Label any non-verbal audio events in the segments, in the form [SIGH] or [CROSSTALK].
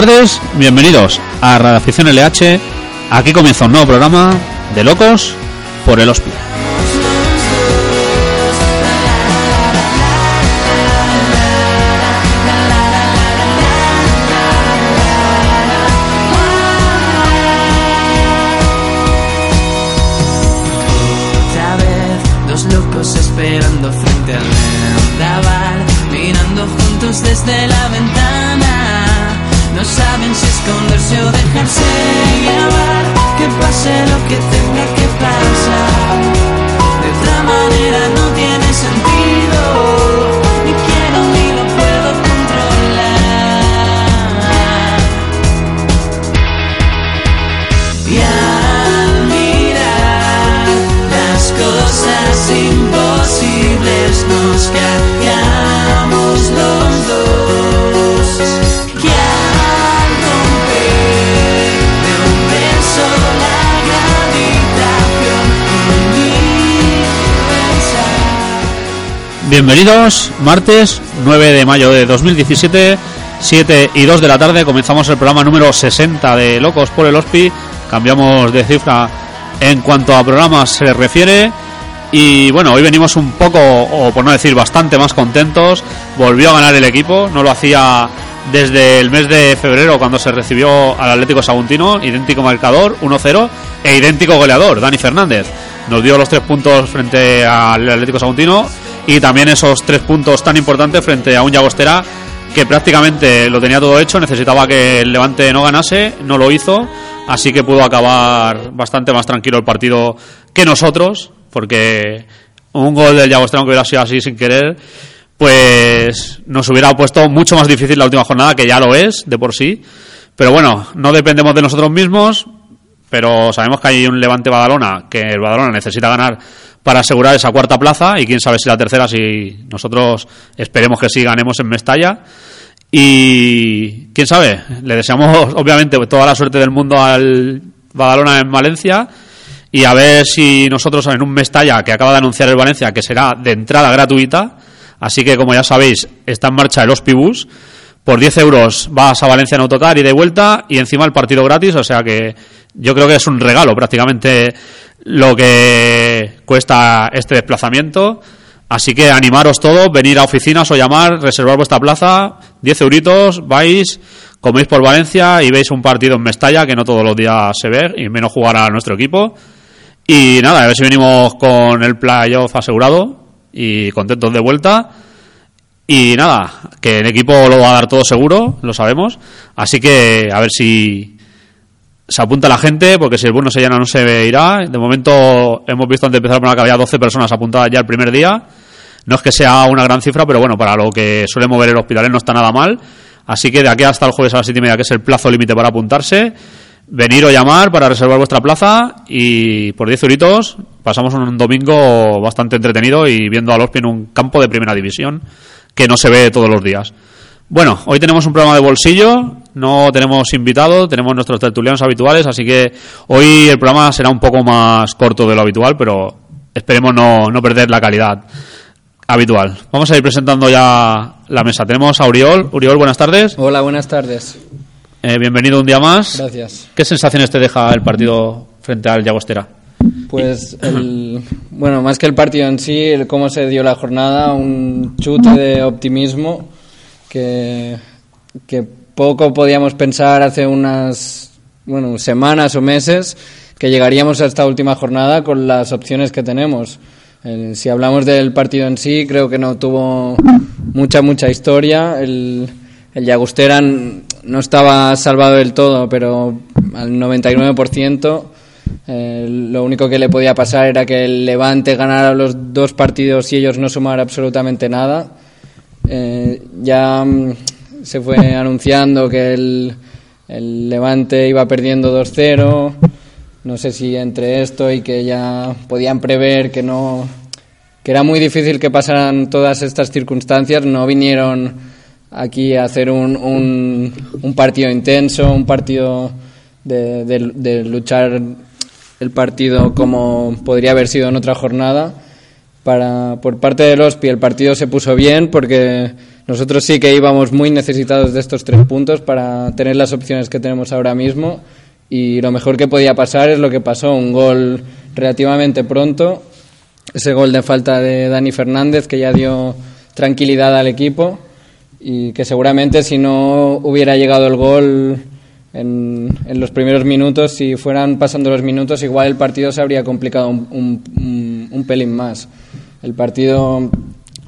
Tardes, bienvenidos a Radioafición LH. Aquí comienza un nuevo programa de Locos por el Hospital. Bienvenidos, martes 9 de mayo de 2017, 7 y 2 de la tarde. Comenzamos el programa número 60 de Locos por el Hospi. Cambiamos de cifra en cuanto a programas se refiere. Y bueno, hoy venimos un poco, o por no decir bastante más contentos. Volvió a ganar el equipo, no lo hacía desde el mes de febrero cuando se recibió al Atlético Saguntino, idéntico marcador, 1-0, e idéntico goleador, Dani Fernández. Nos dio los tres puntos frente al Atlético Saguntino y también esos tres puntos tan importantes frente a un Llagostera que prácticamente lo tenía todo hecho, necesitaba que el Levante no ganase, no lo hizo, así que pudo acabar bastante más tranquilo el partido que nosotros, porque un gol del Llagostera que hubiera sido así sin querer, pues nos hubiera puesto mucho más difícil la última jornada, que ya lo es de por sí. Pero bueno, no dependemos de nosotros mismos, pero sabemos que hay un Levante Badalona, que el Badalona necesita ganar para asegurar esa cuarta plaza y quién sabe si la tercera, si nosotros esperemos que sí ganemos en Mestalla. Y quién sabe, le deseamos [LAUGHS] obviamente toda la suerte del mundo al Badalona en Valencia y a ver si nosotros en un Mestalla que acaba de anunciar el Valencia que será de entrada gratuita, así que como ya sabéis está en marcha el Hospibus, por 10 euros vas a Valencia en autocar y de vuelta y encima el partido gratis, o sea que yo creo que es un regalo prácticamente lo que cuesta este desplazamiento. Así que animaros todos, venir a oficinas o llamar, reservar vuestra plaza, 10 euritos, vais, coméis por Valencia y veis un partido en Mestalla que no todos los días se ve y menos jugar a nuestro equipo. Y nada, a ver si venimos con el playoff asegurado y contentos de vuelta. Y nada, que el equipo lo va a dar todo seguro, lo sabemos. Así que a ver si se apunta la gente, porque si el bus no se llena no se irá. De momento hemos visto antes de empezar por que había 12 personas apuntadas ya el primer día. No es que sea una gran cifra, pero bueno, para lo que suele mover el hospital no está nada mal. Así que de aquí hasta el jueves a las 7 y media, que es el plazo límite para apuntarse, venir o llamar para reservar vuestra plaza y por 10 euritos pasamos un domingo bastante entretenido y viendo al Ospi en un campo de primera división que no se ve todos los días. Bueno, hoy tenemos un programa de bolsillo, no tenemos invitado, tenemos nuestros tertulianos habituales, así que hoy el programa será un poco más corto de lo habitual, pero esperemos no, no perder la calidad habitual. Vamos a ir presentando ya la mesa. Tenemos a Uriol. Uriol, buenas tardes. Hola, buenas tardes. Eh, bienvenido un día más. Gracias. ¿Qué sensaciones te deja el partido frente al Llagostera? Pues, el, bueno, más que el partido en sí, el cómo se dio la jornada, un chute de optimismo que, que poco podíamos pensar hace unas bueno, semanas o meses que llegaríamos a esta última jornada con las opciones que tenemos. Eh, si hablamos del partido en sí, creo que no tuvo mucha, mucha historia. El, el Llagostera no estaba salvado del todo, pero al 99%. Eh, lo único que le podía pasar era que el Levante ganara los dos partidos y ellos no sumar absolutamente nada. Eh, ya mm, se fue anunciando que el, el Levante iba perdiendo 2-0. No sé si entre esto y que ya podían prever que no que era muy difícil que pasaran todas estas circunstancias, no vinieron aquí a hacer un, un, partido intenso, un partido de, de, de luchar el partido como podría haber sido en otra jornada. Para, por parte del OSPI el partido se puso bien porque nosotros sí que íbamos muy necesitados de estos tres puntos para tener las opciones que tenemos ahora mismo y lo mejor que podía pasar es lo que pasó, un gol relativamente pronto, ese gol de falta de Dani Fernández que ya dio tranquilidad al equipo y que seguramente si no hubiera llegado el gol en, en, los primeros minutos, si fueran pasando los minutos, igual el partido se habría complicado un, un, un pelín más. El partido,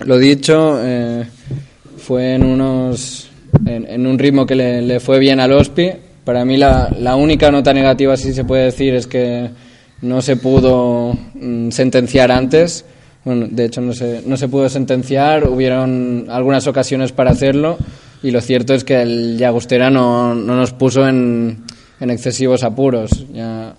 lo dicho, eh, fue en, unos, en, en, un ritmo que le, le, fue bien al OSPI. Para mí la, la, única nota negativa, si se puede decir, es que no se pudo mm, sentenciar antes. Bueno, de hecho no se, no se pudo sentenciar, hubieron algunas ocasiones para hacerlo y lo cierto es que el Llagostera no, no nos puso en, en, excesivos apuros. Ya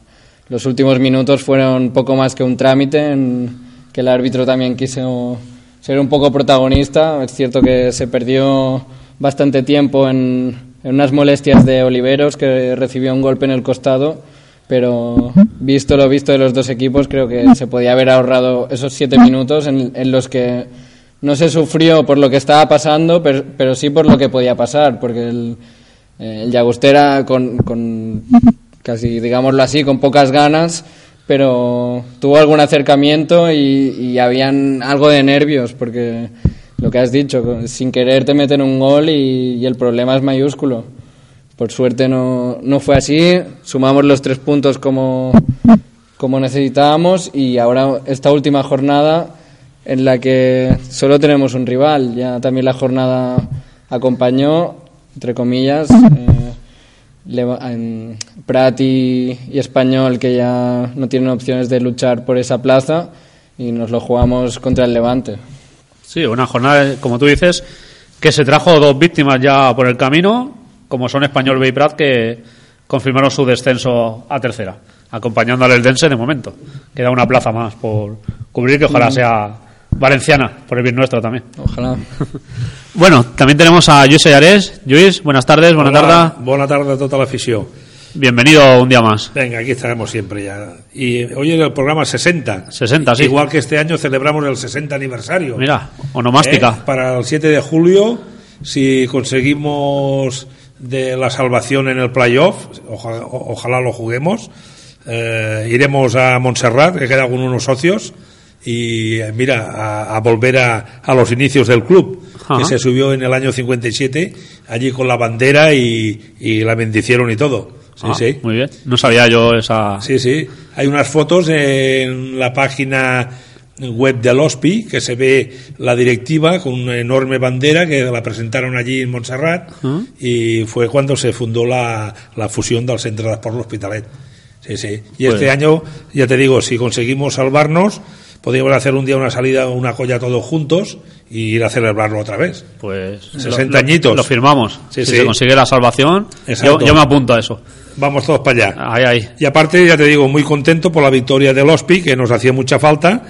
los últimos minutos fueron poco más que un trámite en que el árbitro también quiso ser un poco protagonista. Es cierto que se perdió bastante tiempo en, en unas molestias de Oliveros, que recibió un golpe en el costado, pero visto lo visto de los dos equipos, creo que se podía haber ahorrado esos siete minutos en, en los que no se sufrió por lo que estaba pasando, pero, pero sí por lo que podía pasar, porque el, el con, con, casi, digámoslo así, con pocas ganas, pero tuvo algún acercamiento y, y, habían algo de nervios, porque lo que has dicho, sin querer te meten un gol y, y el problema es mayúsculo. Por suerte no, no fue así, sumamos los tres puntos como, como necesitábamos y ahora esta última jornada en la que solo tenemos un rival. Ya también la jornada acompañó, entre comillas, eh, Prat y, y, Español, que ya no tienen opciones de luchar por esa plaza, y nos lo jugamos contra el Levante. Sí, una jornada, como tú dices, que se trajo dos víctimas ya por el camino, como son Español B y Prat, que confirmaron su descenso a tercera, acompañando al Eldense de momento. Queda una plaza más por cubrir, que ojalá sea valenciana, por el bien nuestro también. Ojalá. [LAUGHS] bueno, también tenemos a Luis Ayarés. Luis, buenas tardes, buena tarde. Buena tarde a toda la afición. Bienvenido un día más. Venga, aquí estaremos siempre ya. Y hoy es el programa 60. 60, sí. Igual que este año celebramos el 60 aniversario. Mira, onomástica. ¿Eh? Para el 7 de julio, si conseguimos de la salvación en el playoff, ojalá, ojalá lo juguemos, eh, iremos a Montserrat, que queda con unos socios y mira, a, a volver a, a, los inicios del club, Ajá. que se subió en el año 57, allí con la bandera y, y la bendicieron y todo. Sí, ah, sí. Muy bien. No sabía yo esa. Sí, sí. Hay unas fotos en la página web del OSPI, que se ve la directiva con una enorme bandera que la presentaron allí en Montserrat y fue cuando se fundó la, la fusión del Centre d'Esport L'Hospitalet. Sí, sí. Y este año, ya te digo, si conseguimos salvarnos, podríamos hacer un día una salida, una colla todos juntos y ir a celebrarlo otra vez. Pues 60 añitos. Lo firmamos. Sí, si sí. se consigue la salvación, Exacto. yo, yo me apunto a eso. Vamos todos para allá. Ahí, ahí. Y aparte, ya te digo, muy contento por la victoria del OSPI, que nos hacía mucha falta.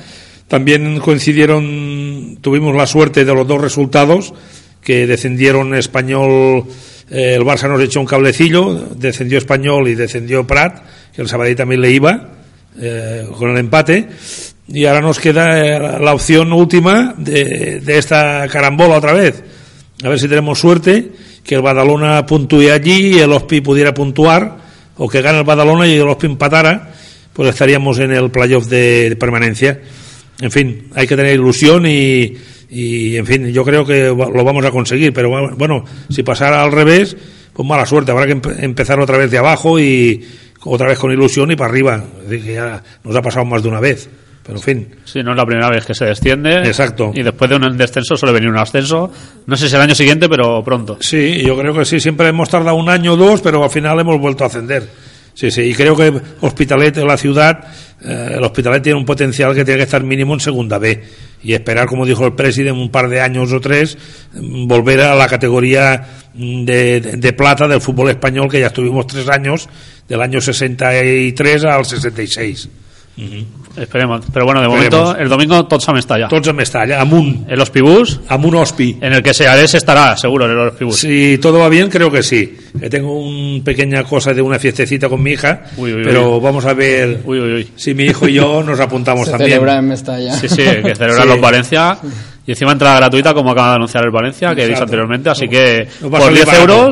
También coincidieron, tuvimos la suerte de los dos resultados, que descendieron Español, eh, el Barça nos echó un cablecillo, descendió Español y descendió Prat, que el Sabadell también le iba, eh, con el empate. Y ahora nos queda eh, la opción última de, de esta carambola otra vez. A ver si tenemos suerte, que el Badalona puntúe allí y el Ospi pudiera puntuar, o que gane el Badalona y el Ospi empatara, pues estaríamos en el playoff de, de permanencia. En fin, hay que tener ilusión y, y, en fin, yo creo que lo vamos a conseguir, pero bueno, si pasara al revés, pues mala suerte, habrá que empe- empezar otra vez de abajo y otra vez con ilusión y para arriba. Es decir, que ya nos ha pasado más de una vez, pero en fin. Sí, no es la primera vez que se desciende. Exacto. Y después de un descenso suele venir un ascenso. No sé si el año siguiente, pero pronto. Sí, yo creo que sí, siempre hemos tardado un año o dos, pero al final hemos vuelto a ascender. Sí, sí, y creo que Hospitalet, la ciudad, eh, el Hospitalet tiene un potencial que tiene que estar mínimo en segunda B. Y esperar, como dijo el presidente, un par de años o tres, mm, volver a la categoría mm, de, de- de plata del fútbol español, que ya estuvimos tres años, del año 63 al 66. Esperemos. Pero bueno, de Esperemos. momento, el domingo Totsam está ya. Tots en Mestalla, Amun, El Hospibus, Amun Hospi. en el que Seares estará, seguro, en el Hospibus. Si todo va bien, creo que sí. Que tengo una pequeña cosa de una fiestecita con mi hija, Uy, uy, pero vamos a ver Uy, uy, uy. si mi hijo y yo nos apuntamos [LAUGHS] Se también. celebra en Mestalla. Sí, sí, que celebran [LAUGHS] Sí. los Valencia. Y encima entrada gratuita, como acaba de anunciar el Valencia, que he dicho anteriormente. Así que a por salir 10 barato.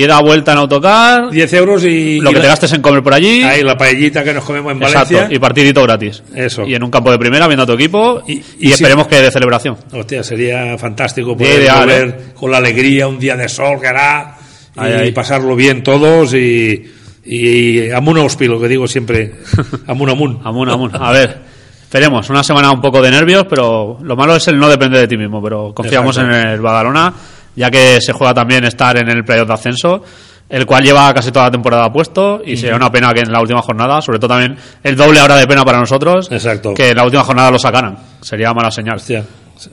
Euros, ida vuelta en autocar, 10 euros y, lo y que la- te gastes en comer por allí. ahí la paellita que nos comemos en Exacto, Valencia. y partidito gratis. Eso. Y en un campo de primera viendo a tu equipo y, Y- y y esperemos que de celebración. Hostia, sería fantástico poder ideal, volver ¿eh? con la alegría, un día de sol que hará, y Ahí, pasarlo bien todos y, y Amun Hospi, lo que digo siempre, [LAUGHS] Amun Amun. Amun, amun. A ver, esperemos. Una semana un poco de nervios, pero lo malo es el no depender de ti mismo. Pero confiamos Exacto. en el Badalona, ya que se juega también estar en el playoff de ascenso, el cual lleva casi toda la temporada puesto y sería una pena que en la última jornada, sobre todo también el doble ahora de pena para nosotros, Exacto. que en la última jornada lo sacaran. Sería mala señal. Hostia,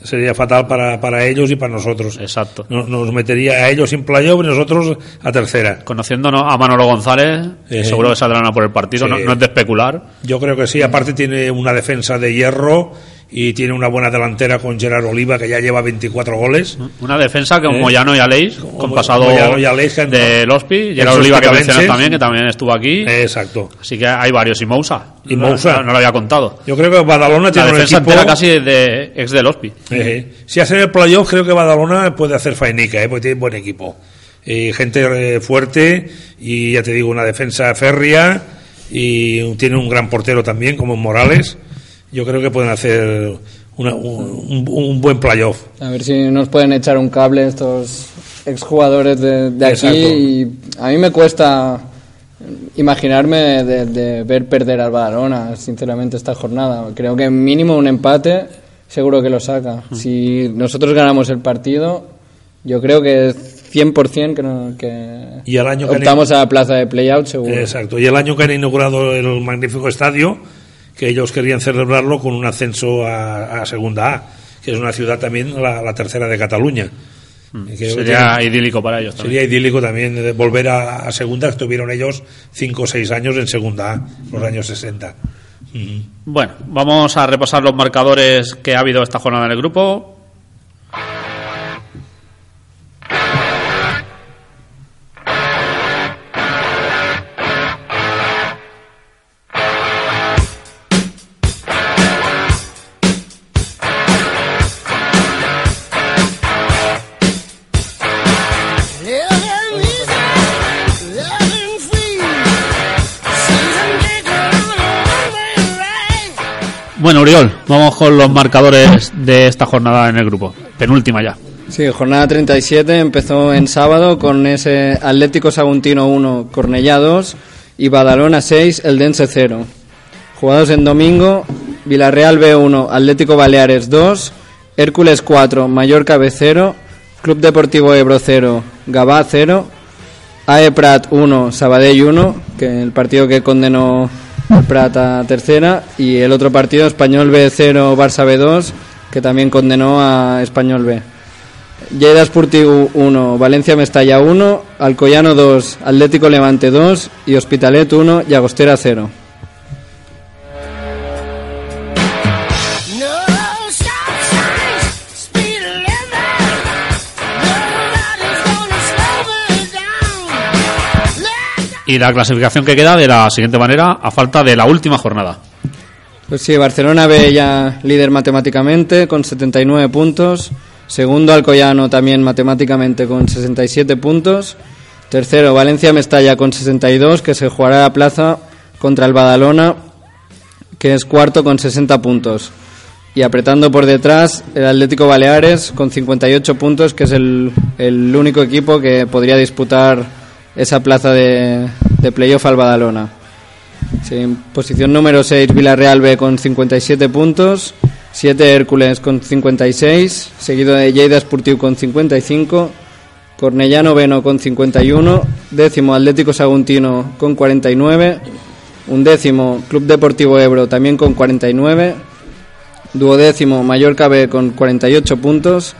sería fatal para, para ellos y para nosotros. Exacto. Nos, nos metería a ellos sin playoff y nosotros a tercera. Conociendo a Manolo González, Eh, seguro que saldrán a por el partido, no es de especular. Yo creo que sí, aparte tiene una defensa de hierro y tiene una buena delantera con Gerard Oliva que ya lleva 24 goles. Una defensa con Eh. Moyano y Aleix, con Mo- pasado y Aleix, que de Lospi, Gerard Oliva que mencionas también, que también estuvo aquí. Eh, Exacto. Así que hay varios, y Mousa. Y. No, no lo había contado. Yo creo que Badalona La tiene un defensa equipo... entera casi de ex de Lospi. Eh, si hacen el playoff, creo que Badalona puede hacer fainica, eh, porque tiene buen equipo. Eh, gente eh, fuerte y ya te digo, una defensa férrea y tiene un gran portero también, como Morales. Yo creo que pueden hacer una- un, un- buen playoff. A ver si nos pueden echar un cable estos exjugadores de, de aquí. Y a mí me cuesta imaginarme de, de ver perder al Badalona, sinceramente, esta jornada. Creo que mínimo un empate seguro que lo saca. Si nosotros ganamos el partido, yo creo que es 100% que, no- que Y el año que han- a la plaza de playout seguro. Exacto. Y el año que han inaugurado el magnífico estadio, que ellos querían celebrarlo con un ascenso a, a Segunda A, que es una ciudad también la, la tercera de Cataluña. Que Sería idílico para ellos también. Sería idílico también de volver a, a segunda, que estuvieron ellos 5 o 6 años en segunda A, los años 60. Ujú. Bueno, vamos a repasar los marcadores que ha habido esta jornada en el grupo. Bueno, Uriol, vamos con los marcadores de esta jornada en el grupo. Penúltima ya. Sí, jornada 37 empezó en sábado con ese Atlético Saguntino 1, Cornellá 2 y Badalona 6, El Dense 0. Jugados en domingo, Villarreal B1, Atlético Baleares 2, Hércules 4, Mallorca B0, Club Deportivo Ebro 0, Gabá 0, AE Prat 1, Sabadell 1, que el partido que condenó el Prat a tercera, y el otro partido, Español B0, Barça B2, que también condenó a Español B. Lleida Esportiu 1, Valencia Mestalla 1, Alcoyano 2, Atlético Levante 2 y Hospitalet 1 y Agostera 0. Y la clasificación que queda de la siguiente manera, a falta de la última jornada. Pues sí, Barcelona B ya líder matemáticamente con 79 puntos. Segundo Alcoyano también matemáticamente con 67 puntos. Tercero Valencia Mestalla con 62 que se jugará la plaza contra el Badalona que es cuarto con 60 puntos. Y apretando por detrás el Atlético Baleares con 58 puntos que es el, el único equipo que podría disputar esa plaza de, de playoff al Badalona. Sí, posición número 6 Villarreal B con 57 puntos, 7 Hércules con 56, seguido de Lleida Esportiu con 55, Cornellano Beno con 51, décimo Atlético Saguntino con 49, undécimo Club Deportivo Ebro también con 49, duodécimo Mallorca B con 48 puntos,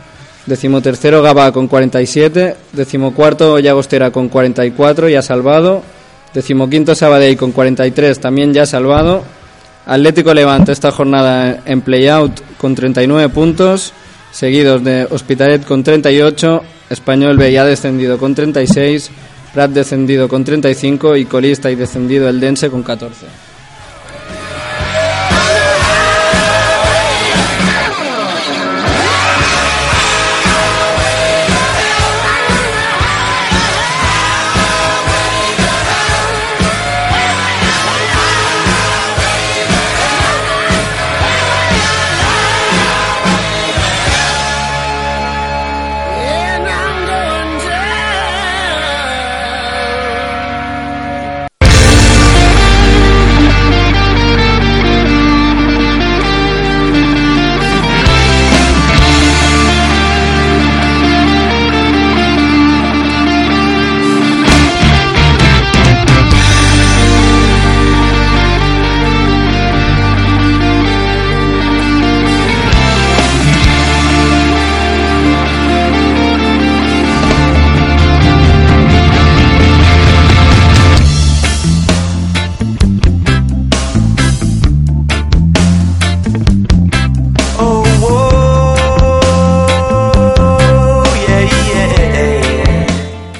decimotercero Gaba con 47, decimocuarto Llagostera con 44 ya salvado, decimoquinto Sabadell con 43 también ya salvado, Atlético Levante esta jornada en playout con 39 puntos, seguidos de Hospitalet con 38, Español B ya descendido con 36, Prat descendido con 35 y colista y descendido el Dense con 14.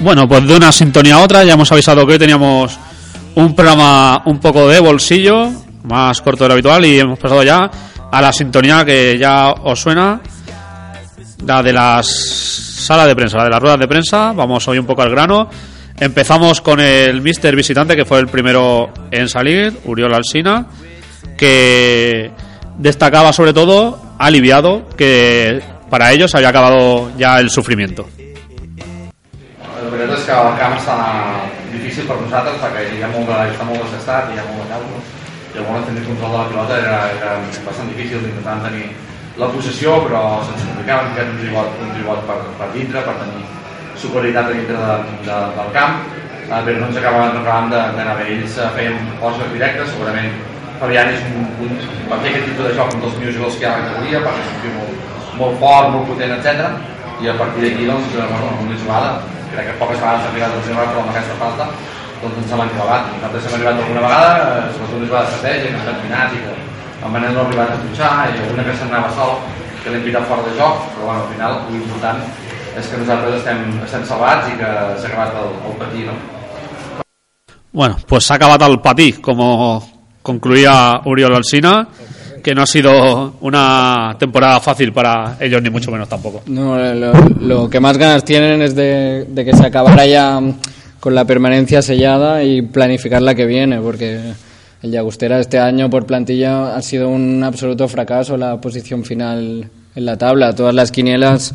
Bueno, pues de una sintonía a otra, ya hemos avisado que hoy teníamos un programa un poco de bolsillo, más corto de lo habitual, y hemos pasado ya a la sintonía que ya os suena, la de las sala de prensa, la de las ruedas de prensa. Vamos hoy un poco al grano. Empezamos con el Mister Visitante, que fue el primero en salir, Uriol Alsina, que destacaba sobre todo, aliviado, que para ellos había acabado ya el sufrimiento. Que el camp està difícil per nosaltres perquè hi ha molt de, està molt desgastat, hi ha molt de caldo i llavors tenir control de la pilota era, era bastant difícil intentant tenir la possessió però se'ns complicava ficat un ribot, un ribot per, per dintre per tenir superioritat dintre de, de, del camp eh, però no ens acabàvem, no d'anar bé ells eh, feien poses directes segurament Fabián és un, un, per fer aquest tipus de joc un dels millors jugadors que hi ha a la categoria perquè és un molt, molt fort, molt potent, etc. I a partir d'aquí, doncs, eh, bueno, en una jugada, crec que poques vegades s'ha arribat a lesionar, però amb aquesta falta doncs ens l'han clavat. Nosaltres hem arribat alguna vegada, eh, sobretot una jugada d'estratègia, que ens han finat i que en Manel no ha arribat a tutxar, i alguna que se'n anava sol, que l'hem pitat fora de joc, però bueno, al final l'important és que nosaltres estem, estem salvats i que s'ha acabat el, el patí, no? Bueno, pues se ha acabado el patí, como concluía Uriol Alsina, que no ha sido una temporada fácil para ellos, ni mucho menos tampoco. No, lo, lo que más ganas tienen es de, de que se acabara ya con la permanencia sellada y planificar la que viene, porque el Llagostera este año por plantilla ha sido un absoluto fracaso la posición final en la tabla. Todas las quinielas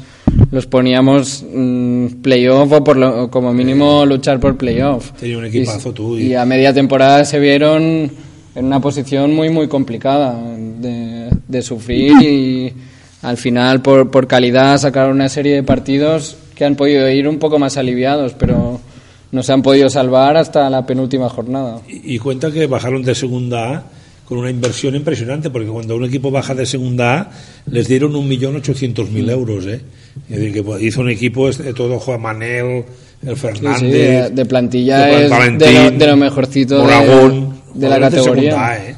los poníamos mm, playoff o por lo- como mínimo luchar por playoff. Tenía un equipazo Y- tú y- Y a media temporada se vieron en una posición muy, muy complicada de, de sufrir y al final, por, por calidad, sacar una serie de partidos que han podido ir un poco más aliviados, pero no se han podido salvar hasta la penúltima jornada. Y, y cuenta que bajaron de segunda A con una inversión impresionante, porque cuando un equipo baja de segunda A, les dieron un millón ochocientos mil euros, ¿eh? Es decir, que hizo un equipo, este, todo Juan Manel, el Fernández, sí, de, de plantilla de es Valentín, de lo, de lo mejorcito de, Moragón, de la categoría. ¿eh?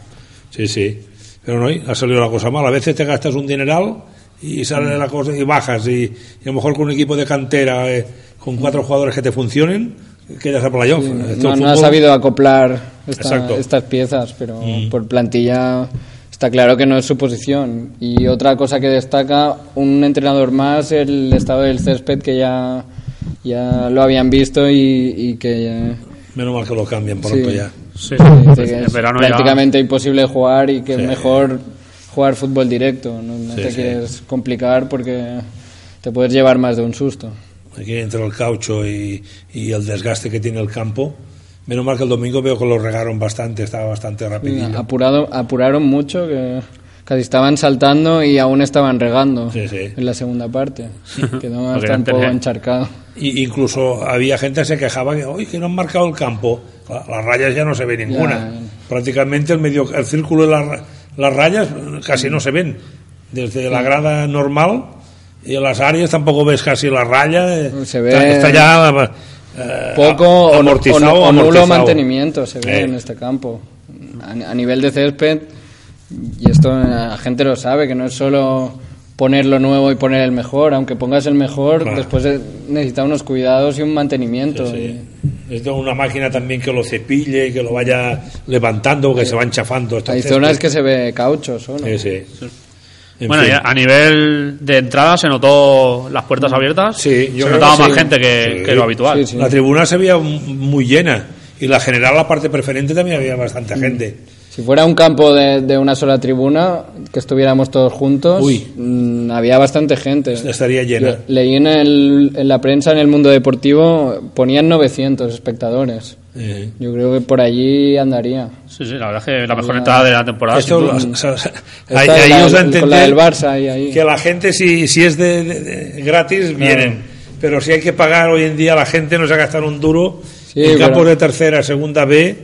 Sí, sí. Pero no, ha salido la cosa mal. A veces te gastas un dineral y sale la cosa y bajas. Y, y a lo mejor con un equipo de cantera, eh, con cuatro jugadores que te funcionen, quedas a playoff. No, ha sabido acoplar esta- estas piezas, pero Mm. por plantilla está claro que no es su posición. Y otra cosa que destaca, un entrenador más, el estado del césped que ya, ya lo habían visto y, y que Menos mal que lo cambian pronto Sí. ya. Sí, dice que es verano ya- prácticamente imposible jugar y que Sí. es mejor jugar fútbol directo. No, no Sí, te sí. quieres complicar porque te puedes llevar más de un susto. Aquí entre el caucho y, y el desgaste que tiene el campo. Menos mal que el domingo veo que lo regaron bastante, estaba bastante rapidillo. Apurado, apuraron mucho, que casi estaban saltando y aún estaban regando Sí, sí. en la segunda parte. [LAUGHS] Quedó hasta un poco encharcado. Y incluso había gente que se quejaba que, hoy que no han marcado el campo. Las rayas ya no se ve ninguna. Ya. Prácticamente el medio, el círculo de las, las rayas casi no se ven. Desde la grada normal y en las áreas tampoco ves casi la raya. eh, Se ve- Está, está ya eh, Poco o, o- amortizado, o nulo amortizado. mantenimiento se ve Eh. en este campo. A, a nivel de césped, y esto la gente lo sabe, que no es solo poner lo nuevo y poner el mejor, aunque pongas el mejor, Claro. después eh, necesita unos cuidados y un mantenimiento. Sí. Es de una máquina también que lo cepille, que lo vaya levantando, que se van chafando. Y estos hay céspedes. zonas que se ve caucho solo. Sí, sí. En Bueno, fin. a nivel de entrada se notó las puertas abiertas. Sí, yo se notaba más sí. gente que, Sí. que lo habitual. Sí, sí. La tribuna se veía muy llena y la general, la parte preferente, también había Mm. bastante gente. Si fuera un campo de, de una sola tribuna, que estuviéramos todos juntos, Uy. mm, había bastante gente. Estaría llena. Leí en, el- en la prensa, en el mundo deportivo, ponían 900 espectadores. Eh, Yo creo que por allí andaría. Sí, sí, la verdad es que la mejor entrada de la temporada. esto, o sea, Está ahí, la- ahí os a con la del entender Barça ahí, ahí. que la gente, si, si es de, de- de gratis, vienen. Pero si hay que pagar hoy en día, la gente no se va a gastar un duro Sí, en pero- campos de tercera, segunda B.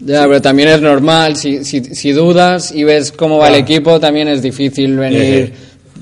Ya, pero también es normal, si, si, si dudas y ves cómo va el Claro. equipo, también es difícil venir,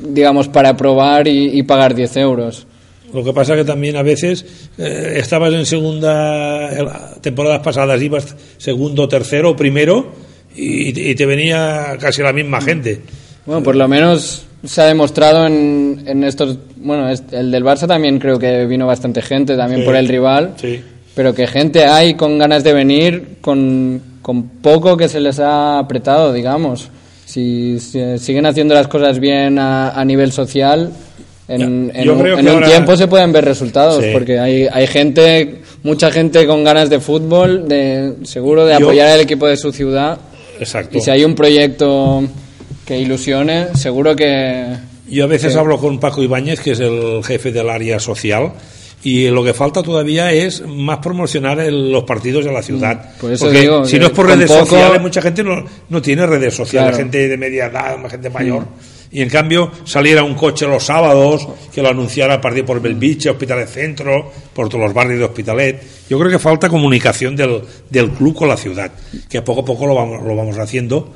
digamos, para probar y, y pagar 10 euros. Lo que pasa que también a veces eh, estabas en segunda, temporadas pasadas ibas segundo, tercero primero y, y te venía casi la misma gente. Bueno, por lo menos se ha demostrado en, en estos... Bueno, el del Barça también creo que vino bastante gente, también Sí. por el rival. Sí. Pero que gente hay con ganas de venir, con, con poco que se les ha apretado, digamos. Si, si siguen haciendo las cosas bien a, a nivel social, en, en un, tiempo se pueden ver resultados, Sí. porque hay, hay gente, mucha gente con ganas de fútbol, de, seguro de Yo- apoyar al equipo de su ciudad. Exacto. Y si hay un proyecto que ilusione, seguro que... Yo a veces hablo con Paco Ibáñez, que es el jefe del área social, y lo que falta todavía es más promocionar el- los partidos de la ciudad. Mm, por eso Porque digo si no es por redes poco- sociales, mucha gente no, no tiene redes sociales, Claro. Mm. gente de media edad, gente mayor. Y en cambio, saliera un coche los sábados, que lo anunciara a partir por Belviche, Hospitalet Centro, por todos los barrios de Hospitalet. Yo creo que falta comunicación del, del club con la ciudad, que poco a poco lo vamos, lo vamos haciendo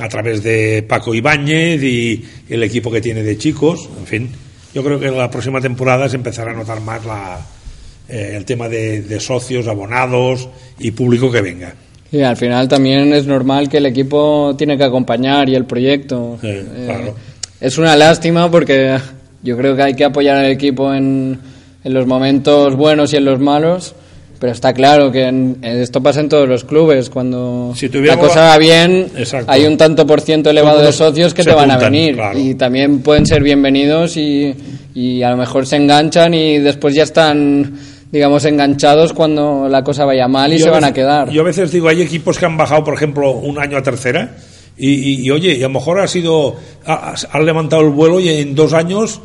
a través de Paco Ibáñez y el equipo que tiene de chicos, en fin. Yo creo que en la próxima temporada se empezará a notar más la, eh, el tema de, de socios, abonados y público que venga. Sí, al final también es normal que el equipo tiene que acompañar y el proyecto. Sí, claro. Es una lástima porque yo creo que hay que apoyar al equipo en, en los momentos buenos y en los malos, pero está claro que en- esto pasa en todos los clubes. Cuando Si la cosa va bien, Exacto. hay un tanto por ciento elevado de socios que te van a venir claro. y también pueden ser bienvenidos y, y a lo mejor se enganchan y después ya están digamos enganchados cuando la cosa vaya mal y Yo se van a quedar. Yo a veces digo, hay equipos que han bajado, por ejemplo, un año a tercera, y, y- y, oye, y a lo mejor ha sido, ha- han levantado el vuelo y en dos años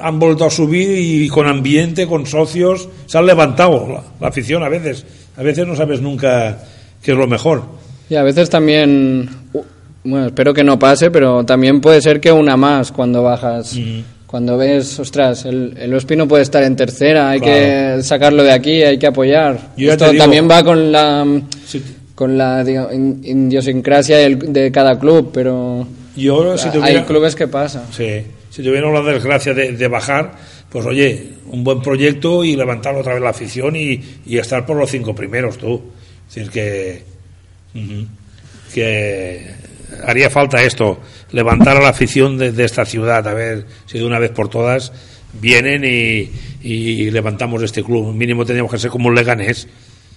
han vuelto a subir y con ambiente, con socios, se han levantado la, la afición a veces. A veces no sabes nunca qué es lo mejor. Y a veces también, bueno, espero que no pase, pero también puede ser que una más cuando bajas. Cuando ves, ostras, el, el Ospi no puede estar en tercera, hay Claro. que sacarlo de aquí, hay que apoyar. Yo Esto digo- también va con la con la in- idiosincrasia de cada club, pero yo, si hay tuviera, clubes que pasa. sí, si tuviéramos la desgracia de, de bajar, pues oye, un buen proyecto y levantar otra vez la afición y, y estar por los cinco primeros, tú. Es decir, que, que haría falta esto, levantar a la afición de, de esta ciudad, a ver si de una vez por todas vienen y, y levantamos este club. Mínimo tendríamos que ser como un Leganés,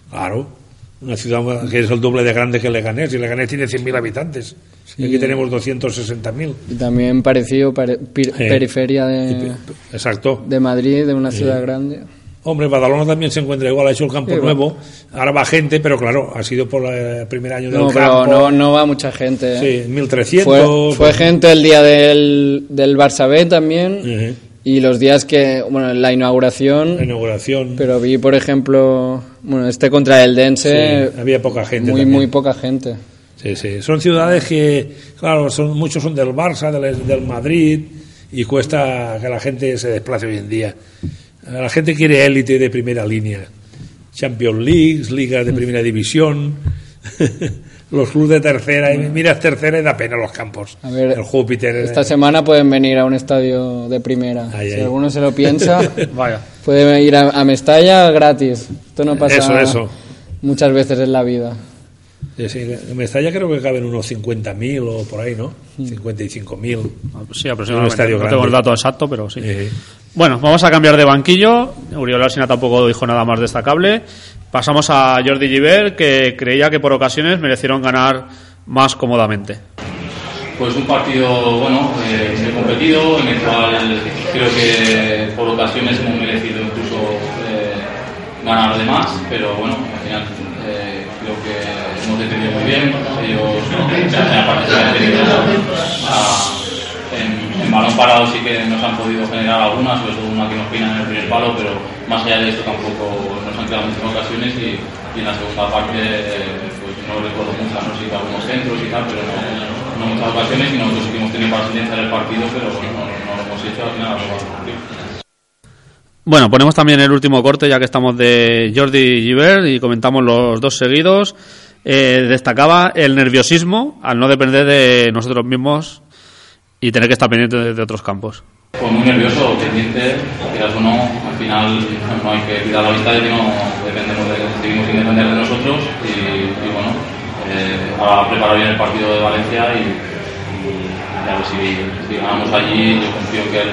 claro. Una ciudad que es el doble de grande que Leganés, y Leganés tiene 100.000 habitantes. Y aquí tenemos 260.000. Y también parecido, pare- pi- periferia de, Exacto. de Madrid, de una ciudad grande. Hombre, Badalona también se encuentra igual, ha hecho el campo Sí, nuevo, ahora va gente, pero claro, ha sido por el primer año del pero campo. no, no va mucha gente. ¿eh? Sí, 1300. Fue, fue gente el día del, del Barça B también Ujú. Y los días que, bueno, la inauguración, La inauguración. pero vi, por ejemplo, bueno, este contra el Dense, Sí, había poca gente muy, también. muy poca gente. Sí, sí. Son ciudades que, claro, son, muchos son del Barça, del, del Madrid, y cuesta que la gente se desplace hoy en día. La gente quiere élite de primera línea. Champions Leagues, ligas de primera división, [LAUGHS] los clubes de tercera. Y miras tercera y da pena los campos. A ver, el Júpiter. Esta semana pueden venir a un estadio de primera. Ay, si ay. alguno se lo piensa, [LAUGHS] Vaya. puede ir a, a Mestalla gratis. Esto no pasa Eso, eso. muchas veces en la vida. Sí, sí, en Mestalla creo que caben unos 50.000 o por ahí, ¿no? 55.000. Sí, aproximadamente. estadio no tengo el dato exacto, pero sí. Eh, Bueno, vamos a cambiar de banquillo. Uriol Alsina tampoco dijo nada más destacable. Pasamos a Jordi Giver, que creía que por ocasiones merecieron ganar más cómodamente. Pues un partido, bueno, eh, competido, en el cual creo que por ocasiones hemos merecido incluso eh, ganar de más, pero bueno, al final eh, creo que hemos defendido muy bien. Ellos parte se han tenido a- en balón parado sí que nos han podido generar algunas, sobre todo una que nos peinan en el primer palo, pero más allá de esto tampoco nos han creado muchas ocasiones y, y en la segunda parte pues no recuerdo muchas, no sé si algunos centros y tal, pero no, no muchas ocasiones y nosotros sí que hemos tenido para sentenciar el partido, pero bueno, no, no lo hemos hecho, al final lo. Bueno, ponemos también el último corte, ya que estamos de Jordi Giver y comentamos los dos seguidos. Eh, destacaba el nerviosismo al no depender de nosotros mismos y tener que estar pendiente de, de otros campos. Pues muy nervioso, pendiente, quieras o no, al final no hay que quitar la vista de que no dependemos de, seguimos sin depender de nosotros y, y bueno, eh, ahora preparar bien el partido de Valencia y, y a ver si, si ganamos allí, yo confío que el,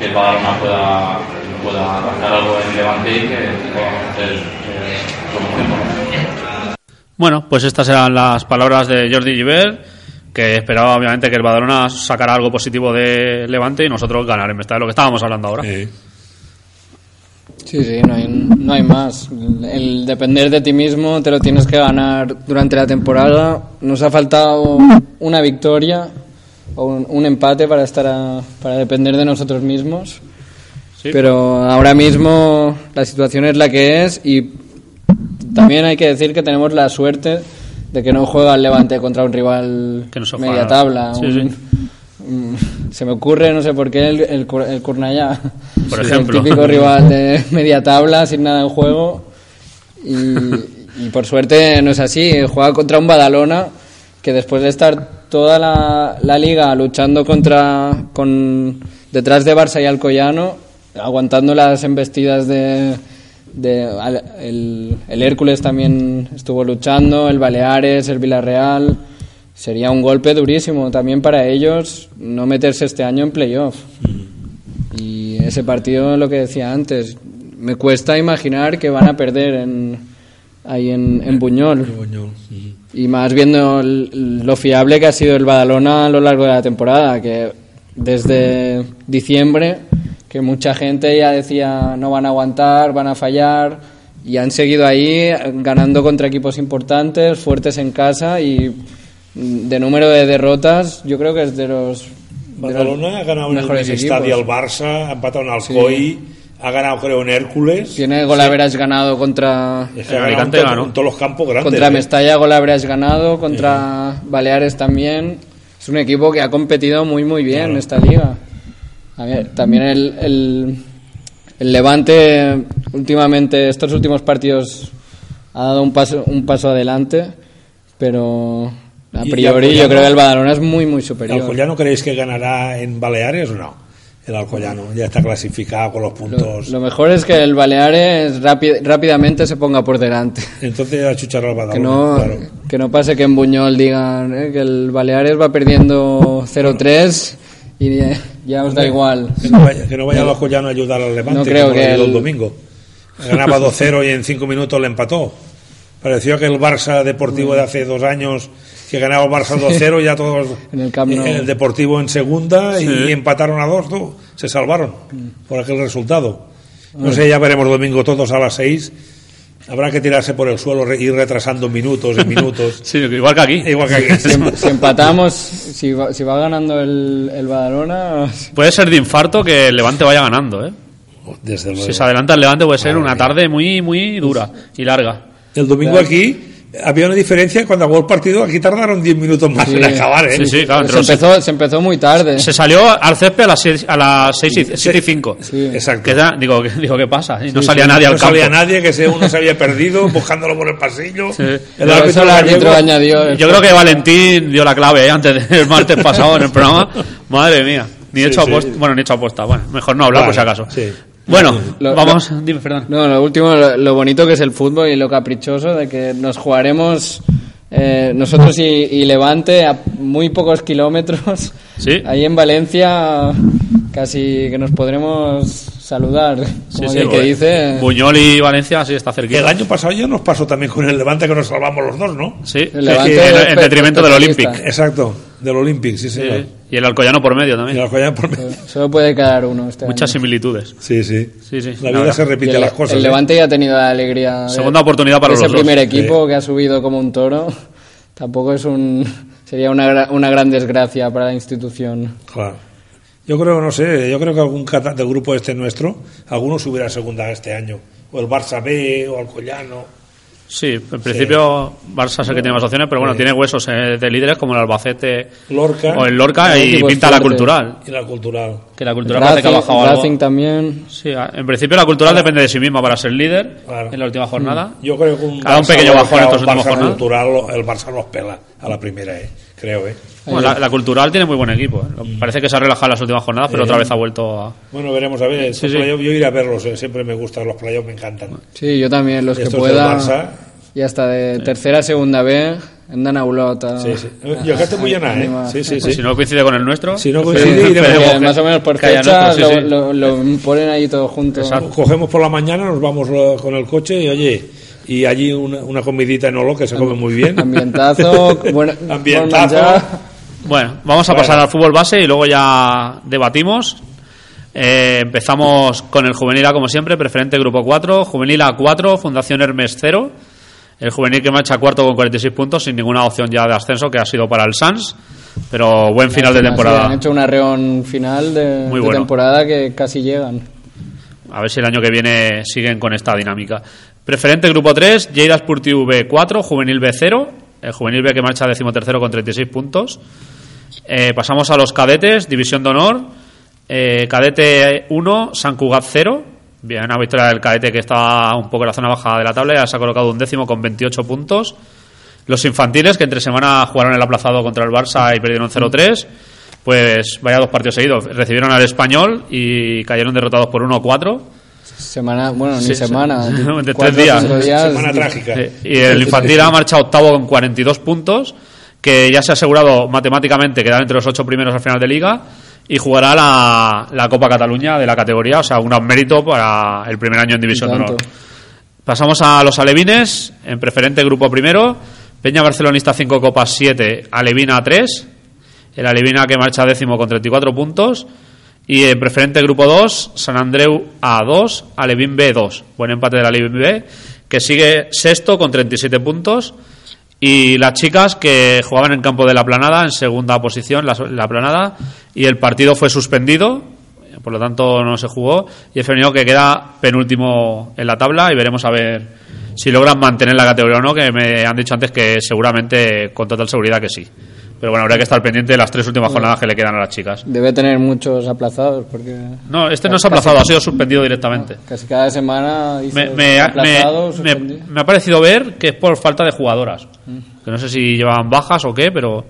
que el Badalona pueda, pueda arrancar algo en Levante y que podamos hacer eh. Bueno, pues estas eran las palabras de Jordi Giver, que esperaba obviamente que el Badalona sacara algo positivo de Levante y nosotros ganar en Mestalla, lo que estábamos hablando ahora. Sí, sí, no hay, no hay más. El depender de ti mismo te lo tienes que ganar durante la temporada. Nos ha faltado una victoria o un, un empate para estar a- para depender de nosotros mismos. Sí. Pero ahora mismo la situación es la que es y también hay que decir que tenemos la suerte de que no juega el Levante contra un rival Que no se media tabla. Sí, un- sí. un- se me ocurre, no sé por qué, el, el, el Cornellá. Por [LAUGHS] Es ejemplo. El típico [LAUGHS] rival de media tabla, sin nada en juego. Y, y por suerte no es así. Juega contra un Badalona que después de estar toda la, la liga luchando contra con detrás de Barça y Alcoyano, aguantando las embestidas de, de el, el Hércules también estuvo luchando, el Baleares, el Villarreal. Sería un golpe durísimo también para ellos no meterse este año en playoff. Y ese partido, lo que decía antes, me cuesta imaginar que van a perder en, ahí en, en Buñol. Buñol. Y más viendo el- lo fiable que ha sido el Badalona a lo largo de la temporada, que desde diciembre, que mucha gente ya decía no van a aguantar, van a fallar, y han seguido ahí ganando contra equipos importantes, fuertes en casa y mm, de número de derrotas, yo creo que es de los, de los Badalona ha ganado en el Estadio al. Barça, ha empatado en Alcoy, ha ganado creo en Hércules. Tiene golaveras ganado contra Es que Alicante ganó. todos los campos grandes. contra ¿eh? Mestalla, golaveras ganado contra Baleares también. Es un equipo que ha competido muy muy bien en esta liga. A ver, también el, el, el Levante últimamente estos últimos partidos ha dado un paso un paso adelante, pero a priori yo creo que el Badalona es muy muy ¿El superior. Alcoyano creéis que ganará en Baleares o no? El Alcoyano ya está clasificado con los Lo, puntos. lo mejor es que el Baleares rápi- rápidamente se ponga por delante. Entonces a chuchar al Badalona, Que no, claro. que no pase que en Buñol digan eh, que el Baleares va perdiendo 0-3 y ya, ya os da igual. Que no vaya, que no vaya el Alcoyano a ayudar al Levante, No creo como le que ayudó el- el domingo. Ganaba 2-0 y en 5 minutos le empató. Pareció que el Barça Deportivo de hace dos años, que ganaba el Barça 2-0, ya todos En el en el Deportivo en segunda y empataron a dos, tú, se salvaron Mm. por aquel resultado. No sé, ya veremos domingo todos a las 6. Habrá que tirarse por el suelo, re- ir retrasando minutos y [LAUGHS] minutos. Sí, igual que aquí. Igual que aquí. Si, si empatamos, [LAUGHS] si va, si va ganando el, el Badalona, [LAUGHS] Puede ser de infarto que el Levante vaya ganando, ¿eh? Desde luego. Si se adelanta el Levante puede ser una tarde muy, muy dura y larga. El domingo aquí había una diferencia cuando acabó el partido, aquí tardaron 10 minutos más Sí. en acabar, ¿eh? Sí, sí, claro. se empezó, se empezó muy tarde. Se salió al césped a las 6 a las seis y, siete y 5. Sí. Exacto. Que da- digo, ¿qué- digo, ¿qué pasa? Y no Sí, salía sí, nadie al no campo. salía nadie, que se- uno se había [LAUGHS] perdido buscándolo por el pasillo. El Pero eso el árbitro gallego- añadió. Yo creo que Valentín dio la clave ¿eh? antes del [LAUGHS] martes pasado en el programa. Madre mía. Ni he Sí, hecho sí. apuesta. Bueno, ni he hecho apuesta. Bueno, mejor no hablar por si acaso. Bueno, Lo- vamos. Dime, perdón. No, lo último, lo, lo bonito que es el fútbol y lo caprichoso de que nos jugaremos eh, nosotros y, y Levante a muy pocos kilómetros. Sí. Ahí en Valencia casi que nos podremos saludar. Como Sí, que dice. Buñol y Valencia sí está cerquita. El año pasado ya nos pasó también con el Levante que nos salvamos los dos, ¿no? Sí, El Levante en, detrimento del. Olympic. Exacto, del Olympic, sí, Sí. Y el Alcoyano por medio Y también. el Alcoyano por medio. Solo puede quedar uno este Muchas año. similitudes. Sí, sí. Sí, sí, La la vida verdad. se repite el, las cosas. el ¿eh? Levante ya ha tenido la alegría. Segunda oportunidad para los ese dos. primer equipo que ha subido como un toro. [LAUGHS] Tampoco es un. Sería una, gra- una gran desgracia para la institución. Claro. Yo creo, no sé, yo creo que algún del grupo este nuestro, alguno subiera a segunda este año. O el Barça B, o Alcoyano. Sí, en principio Barça es el que tiene más opciones, pero bueno, tiene huesos eh, de líderes como el Albacete Lorca o el Lorca y pinta la cultural. y la cultural. Que la cultural parece que ha Racing, bajado algo. Racing también. Sí, a- en principio la cultural depende de sí misma para ser líder Claro. en la última jornada. Yo creo que un, Ha dado un pequeño bajón en estas últimas jornadas. cultural, el Barça los pela a la primera, eh, creo, ¿eh? Bueno, la, la cultural tiene muy buen equipo. eh. Parece que se ha relajado en las últimas jornadas, pero otra vez ha vuelto a... Bueno, veremos a ver. Sí, sí. playoff, yo iré a verlos, eh, siempre me gustan los playoffs, me encantan. Sí, yo también, los que pueda. Barça. Y hasta de tercera, segunda B, andan a Ulota. Sí, sí. Yo acá estoy muy llena, ¿eh? Sí, sí, Si sí. no coincide con el nuestro... Si no pues, coincide, iremos más o menos por fechas nuestro, sí, lo, sí. lo- lo ponen ahí todo junto. Exacto. Cogemos por la mañana, nos vamos eh, con el coche y oye, y allí una, una comidita en Olo que se come muy bien. Ambientazo, [LAUGHS] Ambientazo. Bueno, vamos a Bueno. pasar al fútbol base y luego ya debatimos. Eh, empezamos con el Juvenil A, como siempre, preferente grupo 4, Juvenil A 4, Fundación Hermes 0. El Juvenil que marcha cuarto con 46 puntos, sin ninguna opción ya de ascenso, que ha sido para el Sans. Pero buen final de Sí, temporada. han hecho un arreón final de, Muy de bueno. temporada que casi llegan. A ver si el año que viene siguen con esta dinámica. Preferente grupo 3, Lleida Sportiu B 4, Juvenil B 0. El Juvenil B que marcha decimotercero con 36 puntos. Eh, pasamos a los cadetes, División de Honor. Eh, cadete 1, San Cugat 0. Bien, una victoria del cadete que está un poco en la zona baja de la tabla. Ya se ha colocado un décimo con 28 puntos. Los infantiles, que entre semana jugaron el aplazado contra el Barça y perdieron 0-3. Pues vaya dos partidos seguidos. Recibieron al español y cayeron derrotados por 1-4. Semana, bueno, ni Sí, sí. semana. [LAUGHS] De cuatro tres días. cinco Semana trágica. Sí, Y el infantil ha marchado octavo con 42 puntos, que ya se ha asegurado matemáticamente quedar entre los ocho primeros al final de liga y jugará la, la Copa Cataluña de la categoría, o sea, un mérito para el primer año en División de Honor. Pasamos a los alevines, en preferente grupo primero, Peña Barcelonista 5 Copas 7, Alevina 3, el Alevina que marcha décimo con 34 puntos, y en preferente grupo 2, San Andreu A2, Alevín B2, buen empate del Alevín B, que sigue sexto con 37 puntos, y las chicas que jugaban en campo de la planada en segunda posición, la, la planada, y el partido fue suspendido por lo tanto no se jugó. Y el femenino que queda penúltimo en la tabla y veremos a ver si logran mantener la categoría o no, que me han dicho antes que seguramente, con total seguridad que sí. Pero bueno, habrá que estar pendiente de las tres últimas jornadas que le quedan a las chicas. Debe tener muchos aplazados porque No, este no se ha Casi- aplazado, ha sido suspendido directamente. casi cada semana dice Me, me- aplazado, me- me- suspendido. me ha parecido ver que es por falta de jugadoras. Que no sé si llevaban bajas o qué, pero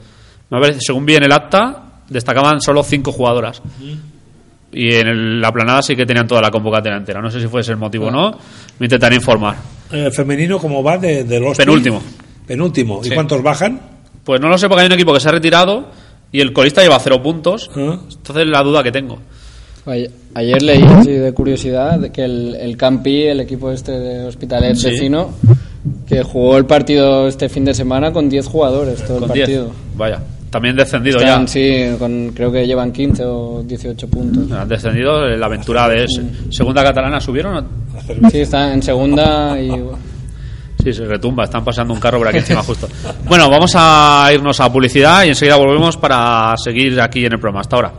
me parece- según vi en el acta, destacaban solo cinco jugadoras. Y en el- la planada sí que tenían toda la convocatoria entera. No sé si fue ese el motivo o no. Me intentaré informar. Eh, femenino, ¿cómo va de, de los Penúltimo. Penúltimo. ¿Y Sí. cuántos bajan? Pues no lo sé porque hay un equipo que se ha retirado y el colista lleva cero puntos. Ah. Entonces la duda que tengo. Ayer, leí así de curiosidad que el, el Campi, el equipo este de Hospitalet Sí. vecino, que jugó el partido este fin de semana con 10 jugadores todo Con el 10. partido. Vaya. También descendido Están, ya. sí, con, creo que llevan 15 o 18 puntos. Han descendido en la aventura de se- segunda catalana. ¿Subieron? Sí, están en segunda y [LAUGHS] Sí, se retumba, están pasando un carro por aquí encima justo. Bueno, vamos a irnos a publicidad y enseguida volvemos para seguir aquí en el programa. Hasta ahora.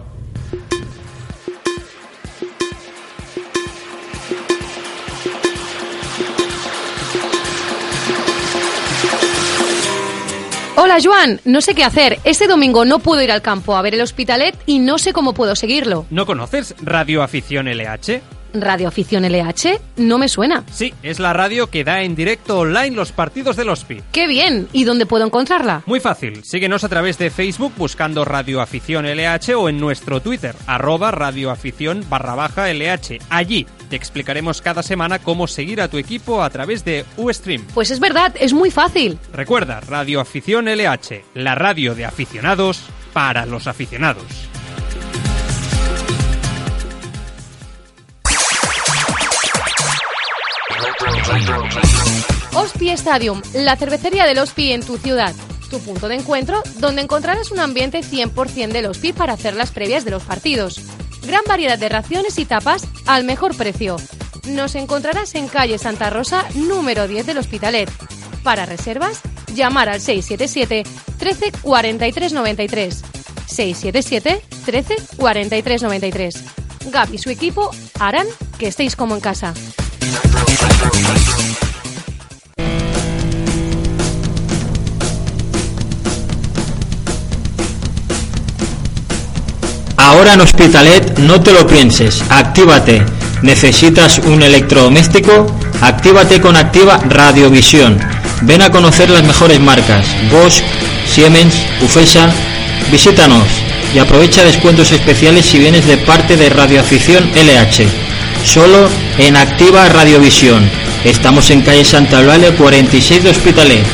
Hola Joan, no sé qué hacer. Este domingo no puedo ir al campo a ver el Hospitalet y no sé cómo puedo seguirlo. ¿No conoces Radio Afición LH? Radio Afición LH no me suena. Sí, es la radio que da en directo online los partidos del Hospi. ¡Qué bien! ¿Y dónde puedo encontrarla? Muy fácil, síguenos a través de Facebook buscando Radio Afición LH o en nuestro Twitter, arroba Radio Afición barra baja LH. Allí te explicaremos cada semana cómo seguir a tu equipo a través de Ustream. Pues es verdad, es muy fácil. Recuerda, Radio Afición LH, la radio de aficionados para los aficionados. Hospi Stadium, la cervecería del Hospi en tu ciudad. Tu punto de encuentro donde encontrarás un ambiente 100% del Hospi para hacer las previas de los partidos. Gran variedad de raciones y tapas al mejor precio. Nos encontrarás en calle Santa Rosa, número 10 del Hospitalet. Para reservas, llamar al 677 13 43 93. 677 13 43 93. Gab y su equipo harán que estéis como en casa. Ahora en Hospitalet no te lo pienses, actívate. ¿Necesitas un electrodoméstico? Actívate con Activa Radiovisión. Ven a conocer las mejores marcas, Bosch, Siemens, Ufesa. Visítanos y aprovecha descuentos especiales si vienes de parte de Radioafición LH. Solo en Activa Radiovisión. Estamos en calle Santa Eulalia 46 de Hospitalet.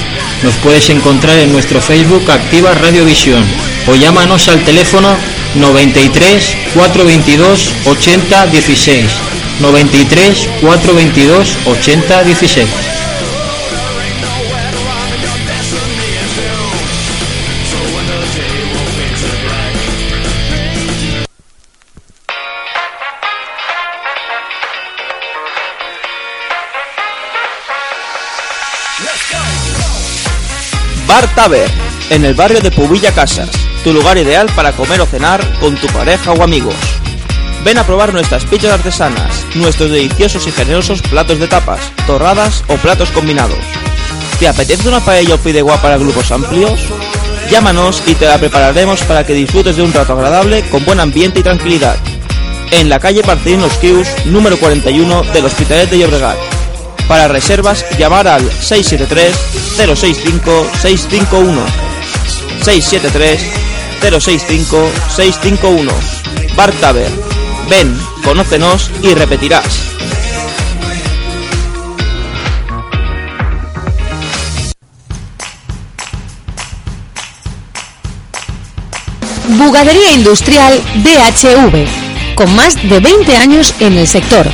Nos puedes encontrar en nuestro Facebook Activa Radiovisión o llámanos al teléfono 93 422 80 16. 93 422 80 16. Bar Taber, en el barrio de Pubilla Casas, tu lugar ideal para comer o cenar con tu pareja o amigos. Ven a probar nuestras pizzas artesanas, nuestros deliciosos y generosos platos de tapas, torradas o platos combinados. ¿Te apetece una paella o fideuá para grupos amplios? Llámanos y te la prepararemos para que disfrutes de un rato agradable con buen ambiente y tranquilidad. En la calle Parcelín Los Quius, número 41 del Hospitalet de Llobregat. Para reservas, llamar al 673-065-651. 673-065-651. Bar Taber. Ven, conócenos y repetirás. Bugadería Industrial DHV, con más de 20 años en el sector.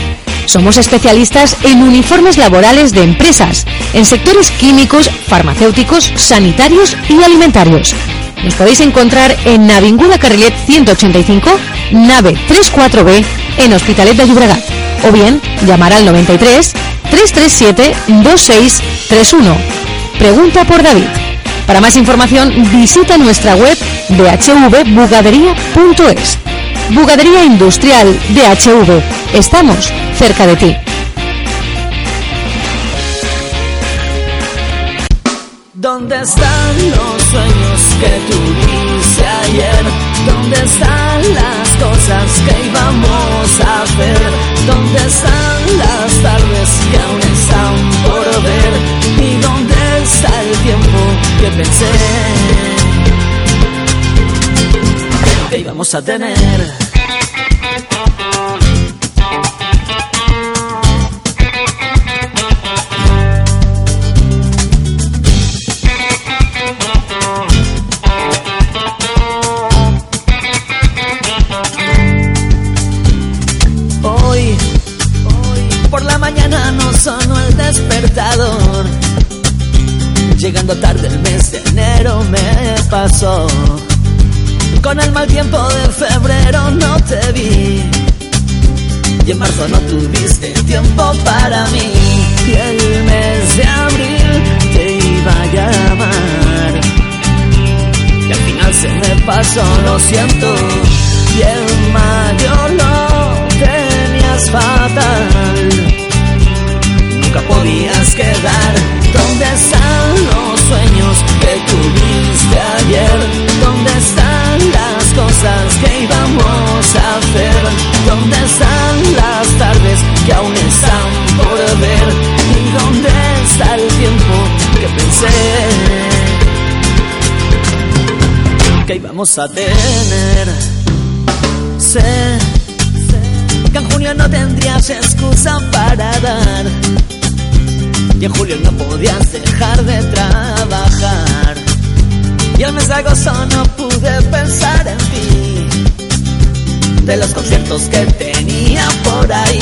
Somos especialistas en uniformes laborales de empresas, en sectores químicos, farmacéuticos, sanitarios y alimentarios. Nos podéis encontrar en Navinguda Carrilet 185, nave 34B, en Hospitalet de Llobregat. O bien, llamar al 93 337 2631. Pregunta por David. Para más información, visita nuestra web dhvbugadería.es. Bugadería Industrial DHV. Estamos cerca de ti. ¿Dónde están los sueños que tuviste ayer? ¿Dónde están las cosas que íbamos a hacer? ¿Dónde están las tardes que aún están por ver? ¿Y dónde está el tiempo que pensé íbamos a tener? Hoy por la mañana no sonó el despertador. Llegando tarde el mes de enero me pasó. Con el mal tiempo de febrero no te vi. Y en marzo no tuviste tiempo para mí. Y el mes de abril te iba a llamar. Y al final se me pasó, lo siento. Y en mayo lo tenías fatal. Podías quedar. ¿Dónde están los sueños que tuviste ayer? ¿Dónde están las cosas que íbamos a hacer? ¿Dónde están las tardes que aún están por ver? ¿Y dónde está el tiempo que pensé? que íbamos a tener. Sé que en junio no tendrías excusa para dar. Y en julio no podías dejar de trabajar. Y el mes de agosto no pude pensar en ti. De los conciertos que tenía por ahí.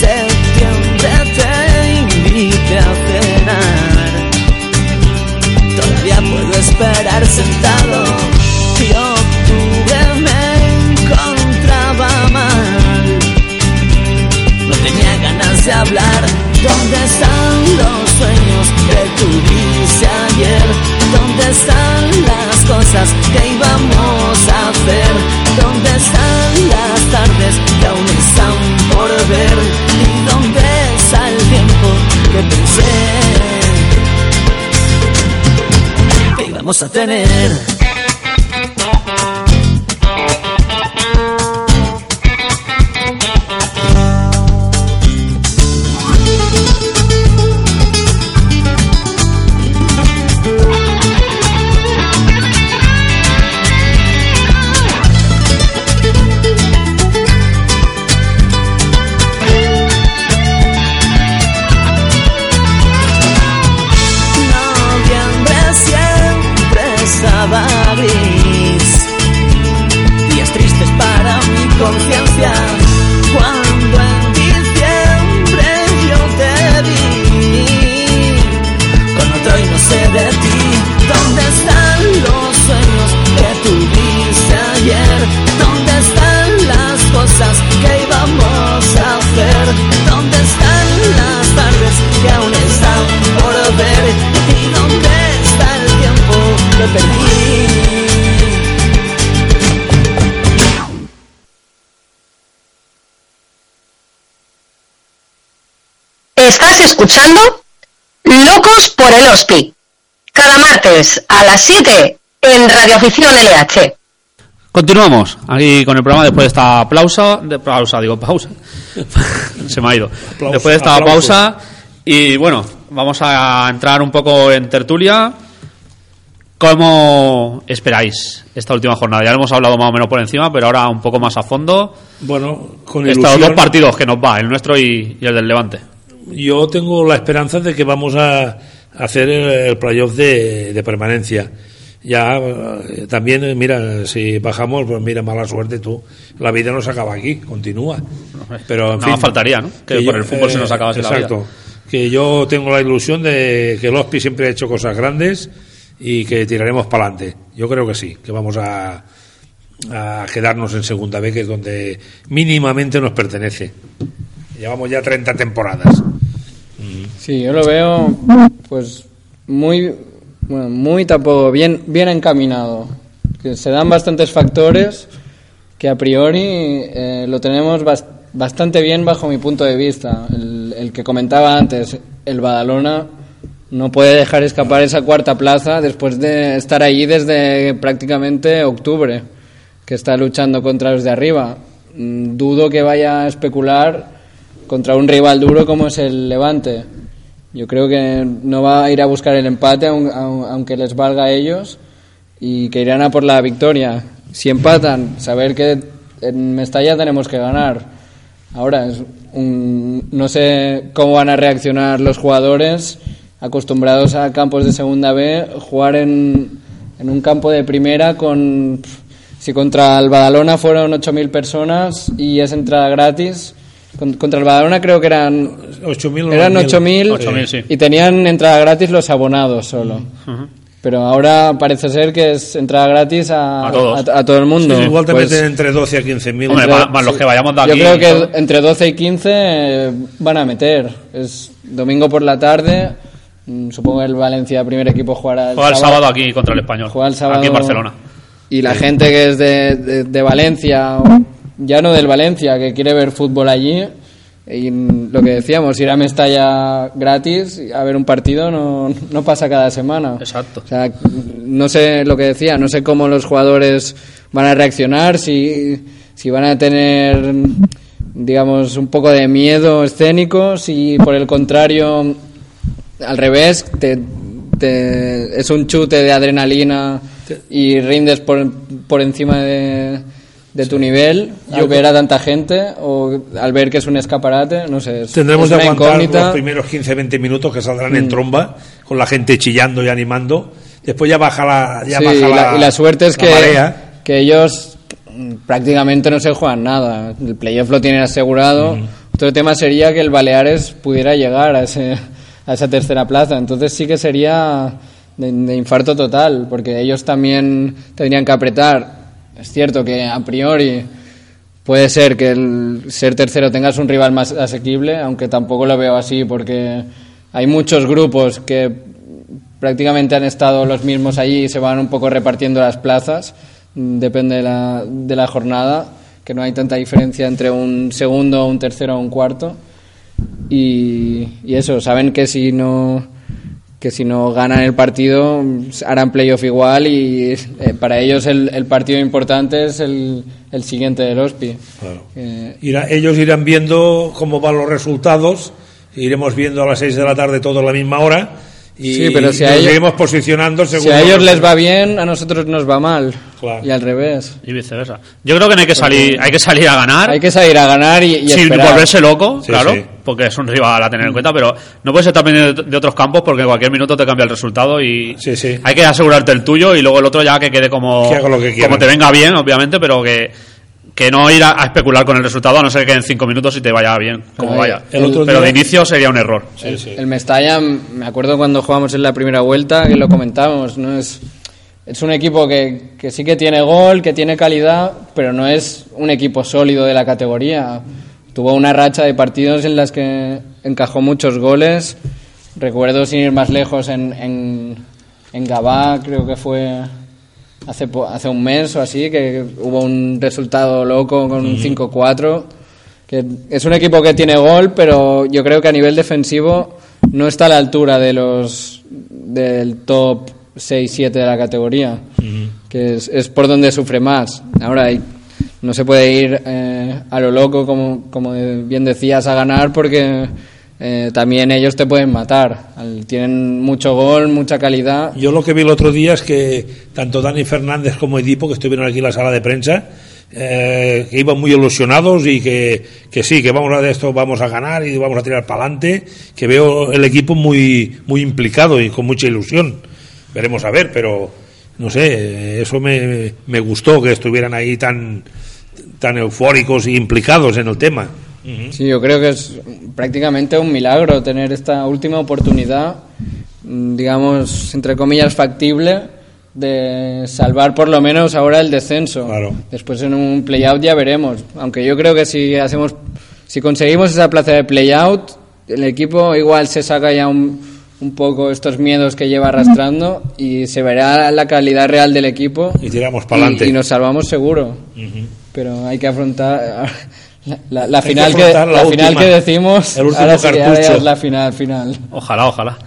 Septiembre te invité a cenar. Todavía puedo esperar sentado. Y octubre me encontraba mal. No tenía ganas de hablar. ¿Dónde están los sueños que tuviste ayer? ¿Dónde están las cosas que íbamos a hacer? ¿Dónde están las tardes que aún están por ver? ¿Y dónde está el tiempo que pensé? que íbamos a tener. Escuchando Locos por el Hospi. Cada martes a las 7 en Radio Afición LH. Continuamos aquí con el programa después de esta pausa, de pausa, digo pausa. [LAUGHS] Se me ha ido. Después de esta pausa y bueno, vamos a entrar un poco en tertulia. ¿Cómo esperáis esta última jornada? Ya lo hemos hablado más o menos por encima, pero ahora un poco más a fondo. Bueno, con Estos ilusión. dos partidos que nos va, el nuestro y, y el del Levante. Yo tengo la esperanza de que vamos a hacer el, playoff de, de permanencia. Ya eh, también, eh, mira, si bajamos, pues mira, mala suerte tú. La vida no se acaba aquí, continúa. Pero en faltaría, ¿no? Que por el fútbol se nos acabase la vida. Exacto. Que yo tengo la ilusión de que el Hospi siempre ha hecho cosas grandes y que tiraremos para adelante. Yo creo que sí, que vamos a, a quedarnos en segunda B, que es donde mínimamente nos pertenece. Llevamos ya 30 temporadas. Sí, yo lo veo pues muy bueno, muy tampoco bien bien encaminado. Que se dan bastantes factores que a priori eh, lo tenemos bas- bastante bien bajo mi punto de vista. El, el que comentaba antes, el Badalona no puede dejar escapar esa cuarta plaza después de estar allí desde prácticamente octubre, que está luchando contra los de arriba. Mm, Dudo que vaya a especular contra un rival duro como es el Levante. Yo creo que no va a ir a buscar el empate, aun- aun- aunque les valga a ellos, y que irán a por la victoria. Si empatan, saber que en Mestalla tenemos que ganar. Ahora, es no sé cómo van a reaccionar los jugadores acostumbrados a campos de segunda B, jugar en, en un campo de primera con... Si contra el Badalona fueron 8.000 personas y es entrada gratis, contra el Badalona creo que eran 8.000 o eran 9.000. 8.000 8.000, sí. y tenían entrada gratis los abonados solo. Pero ahora parece ser que es entrada gratis a, A todos. a- a todo el mundo. Sí, igual te Pues, meten entre 12 a 15.000. Hombre, entre- va- van los que vayamos de Yo aquí. creo que ¿no? entre 12 y 15 eh, van a meter. Es domingo por la tarde. mm, Supongo que el Valencia, primer equipo, jugará el, Juega el sábado aquí contra el español. Juega el sábado Aquí en Barcelona. Y la gente que es de, de- de Valencia, o ya no del Valencia, que quiere ver fútbol allí, y lo que decíamos, ir a Mestalla gratis a ver un partido no, no pasa cada semana. Exacto. O sea, no sé lo que decía, no sé cómo los jugadores van a reaccionar, si, si van a tener, digamos, un poco de miedo escénico, si por el contrario, al revés, te, te- es un chute de adrenalina y rindes por, por encima de, de tu nivel al Yo ver a tanta gente o al ver que es un escaparate, no sé. es- Tendremos es de aguantar incógnita. los primeros 15-20 minutos que saldrán en Mm. tromba, con la gente chillando y animando. Después ya baja la, ya Sí, baja y, la, la, y la suerte es la que, marea. que ellos mm, prácticamente no se juegan nada. El playoff lo tienen asegurado. Otro tema sería que el Baleares pudiera llegar a, ese, a esa tercera plaza. Entonces sí que sería de, de infarto total, porque ellos también tendrían que apretar. Es cierto que a priori puede ser que el ser tercero tengas un rival más asequible, aunque tampoco lo veo así, porque hay muchos grupos que prácticamente han estado los mismos allí y se van un poco repartiendo las plazas, depende de la, de la jornada, que no hay tanta diferencia entre un segundo, un tercero o un cuarto. Y eso, saben que si no que si no ganan el partido harán playoff igual y eh, para ellos el, el partido importante es el, el siguiente del OSPI. Eh, Irá- ellos irán viendo cómo van los resultados. Iremos viendo a las 6 de la tarde todo a la misma hora. Y Sí, pero si a nos ellos- iremos posicionando según si a los ellos les va bien, a nosotros nos va mal. Claro. Y al revés. Y viceversa. Yo creo que no hay que salir, hay que salir a ganar. Hay que salir a ganar y, y sin esperar. volverse loco, Sí, claro, sí. porque es un rival a tener en cuenta, pero no puedes estar pendiente de, de otros campos porque en cualquier minuto te cambia el resultado y Sí, sí. hay que asegurarte el tuyo y luego el otro ya que quede como, Que haga lo que quiera. como te venga bien, obviamente, pero que, que no ir a, a especular con el resultado a no ser que en cinco minutos y te vaya bien, como Ay, vaya. el otro pero día- de inicio sería un error. El Mestalla, me acuerdo cuando jugamos en la primera vuelta, que lo comentábamos, ¿no? Es, es un equipo que, que sí que tiene gol, que tiene calidad, pero no es un equipo sólido de la categoría. Tuvo una racha de partidos en las que encajó muchos goles. Recuerdo, sin ir más lejos, en, en, en Gabá, creo que fue hace, hace un mes o así, que hubo un resultado loco con un 5-4. Que es un equipo que tiene gol, pero yo creo que a nivel defensivo no está a la altura de los del top 6-7 de la categoría, que es, es por donde sufre más. Ahora no se puede ir eh, a lo loco, como, como bien decías, a ganar porque eh, también ellos te pueden matar. Tienen mucho gol, mucha calidad. Yo lo que vi el otro día es que tanto Dani Fernández como Edipo, que estuvieron aquí en la sala de prensa, eh, que iban muy ilusionados y que, que sí, que vamos a de esto, vamos a ganar y vamos a tirar para adelante, que veo el equipo muy, muy implicado y con mucha ilusión. Veremos a ver, pero no sé, eso me, me gustó que estuvieran ahí tan, tan eufóricos e implicados en el tema. Sí, yo creo que es prácticamente un milagro tener esta última oportunidad, mm, digamos, entre comillas, factible de salvar por lo menos ahora el descenso. Después en un playout ya veremos. Aunque yo creo que si hacemos, si conseguimos esa plaza de playout, el equipo igual se saca ya un, un poco estos miedos que lleva arrastrando y se verá la calidad real del equipo Y tiramos pa'lante. y, y nos salvamos seguro. Ujú. pero hay que afrontar la, que final que, la la final última, que decimos el último ahora sí que ya cartucho. es la final final Ojalá, ojalá.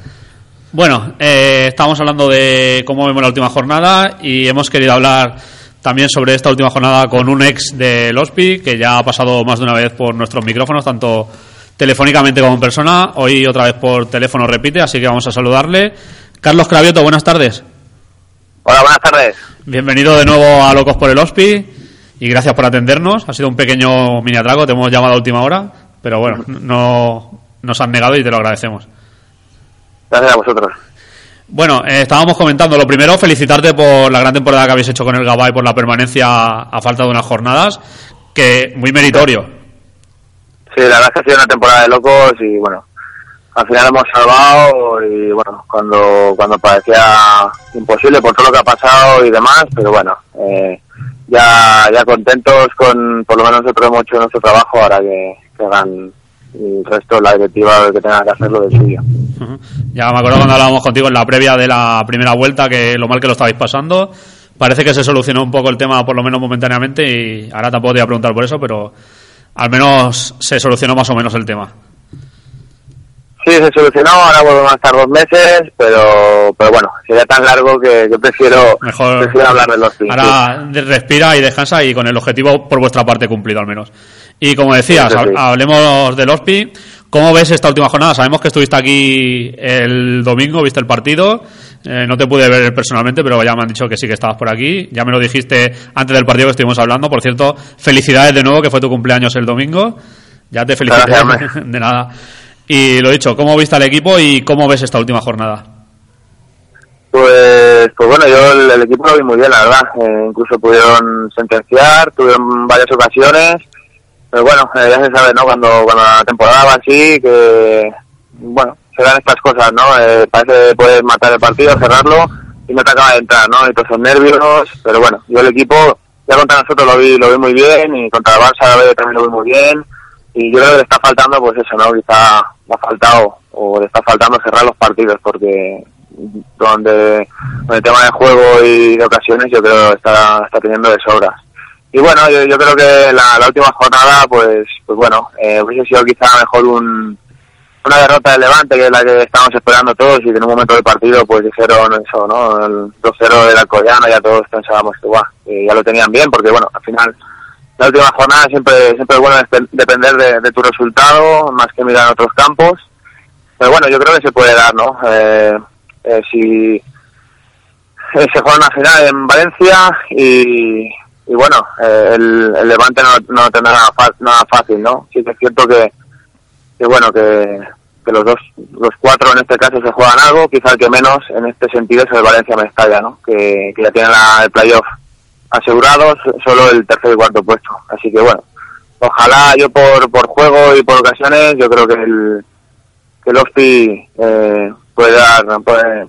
Bueno, eh, estamos hablando de cómo vemos la última jornada y hemos querido hablar también sobre esta última jornada con un ex del OSPI que ya ha pasado más de una vez por nuestros micrófonos, tanto telefónicamente como en persona. Hoy otra vez por teléfono repite, así que vamos a saludarle. Carlos Cravioto, buenas tardes. Hola, buenas tardes. Bienvenido de nuevo a Locos por el OSPI y gracias por atendernos. Ha sido un pequeño mini atraco, te hemos llamado a última hora, pero bueno, no nos han negado y te lo agradecemos. Gracias a vosotros. Bueno, eh, estábamos comentando, lo primero, felicitarte por la gran temporada que habéis hecho con el Gabay, por la permanencia a falta de unas jornadas, que muy meritorio. Sí, la verdad es que ha sido una temporada de locos y bueno, al final hemos salvado y bueno, cuando, cuando parecía imposible por todo lo que ha pasado y demás, pero bueno, eh, ya, ya contentos con, por lo menos nosotros hemos hecho nuestro trabajo, ahora que, que hagan el resto, la directiva, que tenga que hacer lo de suyo. Ujú. Ya me acuerdo cuando hablábamos contigo en la previa de la primera vuelta, que lo mal que lo estabais pasando. Parece que se solucionó un poco el tema, por lo menos momentáneamente, y ahora tampoco te voy a preguntar por eso, pero al menos se solucionó más o menos el tema. Sí, se solucionó, ahora volvemos a estar dos meses, pero, pero bueno, sería tan largo que, que prefiero, Mejor. prefiero hablar de los. Ahora respira y descansa y con el objetivo por vuestra parte cumplido al menos. Y como decías, Sí, sí, hablemos del OSPI. ¿Cómo ves esta última jornada? Sabemos que estuviste aquí el domingo, viste el partido. Eh, no te pude ver personalmente, pero ya me han dicho que sí que estabas por aquí. Ya me lo dijiste antes del partido que estuvimos hablando. Por cierto, felicidades de nuevo, que fue tu cumpleaños el domingo. Ya te felicité. Gracias, [LAUGHS] de nada. Y lo dicho, ¿cómo viste al equipo y cómo ves esta última jornada? Pues, pues bueno, yo el, equipo lo vi muy bien, la verdad. Eh, incluso pudieron sentenciar, tuvieron varias ocasiones. Pero bueno, eh, ya se sabe, ¿no? Cuando, cuando la temporada va así, que, bueno, se dan estas cosas, ¿no? Eh, parece que puedes matar el partido, cerrarlo y no te acaba de entrar, ¿no? Y todos son nervios, pero bueno, yo el equipo, ya contra nosotros lo vi, lo vi muy bien y contra el Barça también lo vi muy bien. Y yo creo que le está faltando, pues eso, ¿no? Quizá le ha faltado, o le está faltando cerrar los partidos, porque donde con el tema de juego y de ocasiones yo creo que está, está teniendo de sobras. Y bueno, yo, yo creo que la, la última jornada, pues, pues bueno, eh, hubiese sido quizá mejor un, una derrota del Levante, que es la que estábamos esperando todos, y que en un momento del partido, pues dijeron eso, ¿no? El 2-0 del Alcoyano, ya todos pensábamos que, guau, que ya lo tenían bien, porque bueno, al final, la última jornada siempre, siempre es bueno depender de, tu resultado, más que mirar otros campos. Pero bueno, yo creo que se puede dar, ¿no? Eh, eh, si eh, se juega una final en Valencia y, y bueno, eh, el, el Levante no, tendrá nada, nada fácil, ¿no? Sí que es cierto que, que bueno, que, que los dos, los cuatro en este caso se juegan algo, quizá el que menos en este sentido es el Valencia Mestalla, ¿no? Que, que ya tiene la- el playoff asegurado, so- solo el tercer y cuarto puesto. Así que bueno, ojalá yo por, por juego y por ocasiones, yo creo que el, que el eh, puede, dar,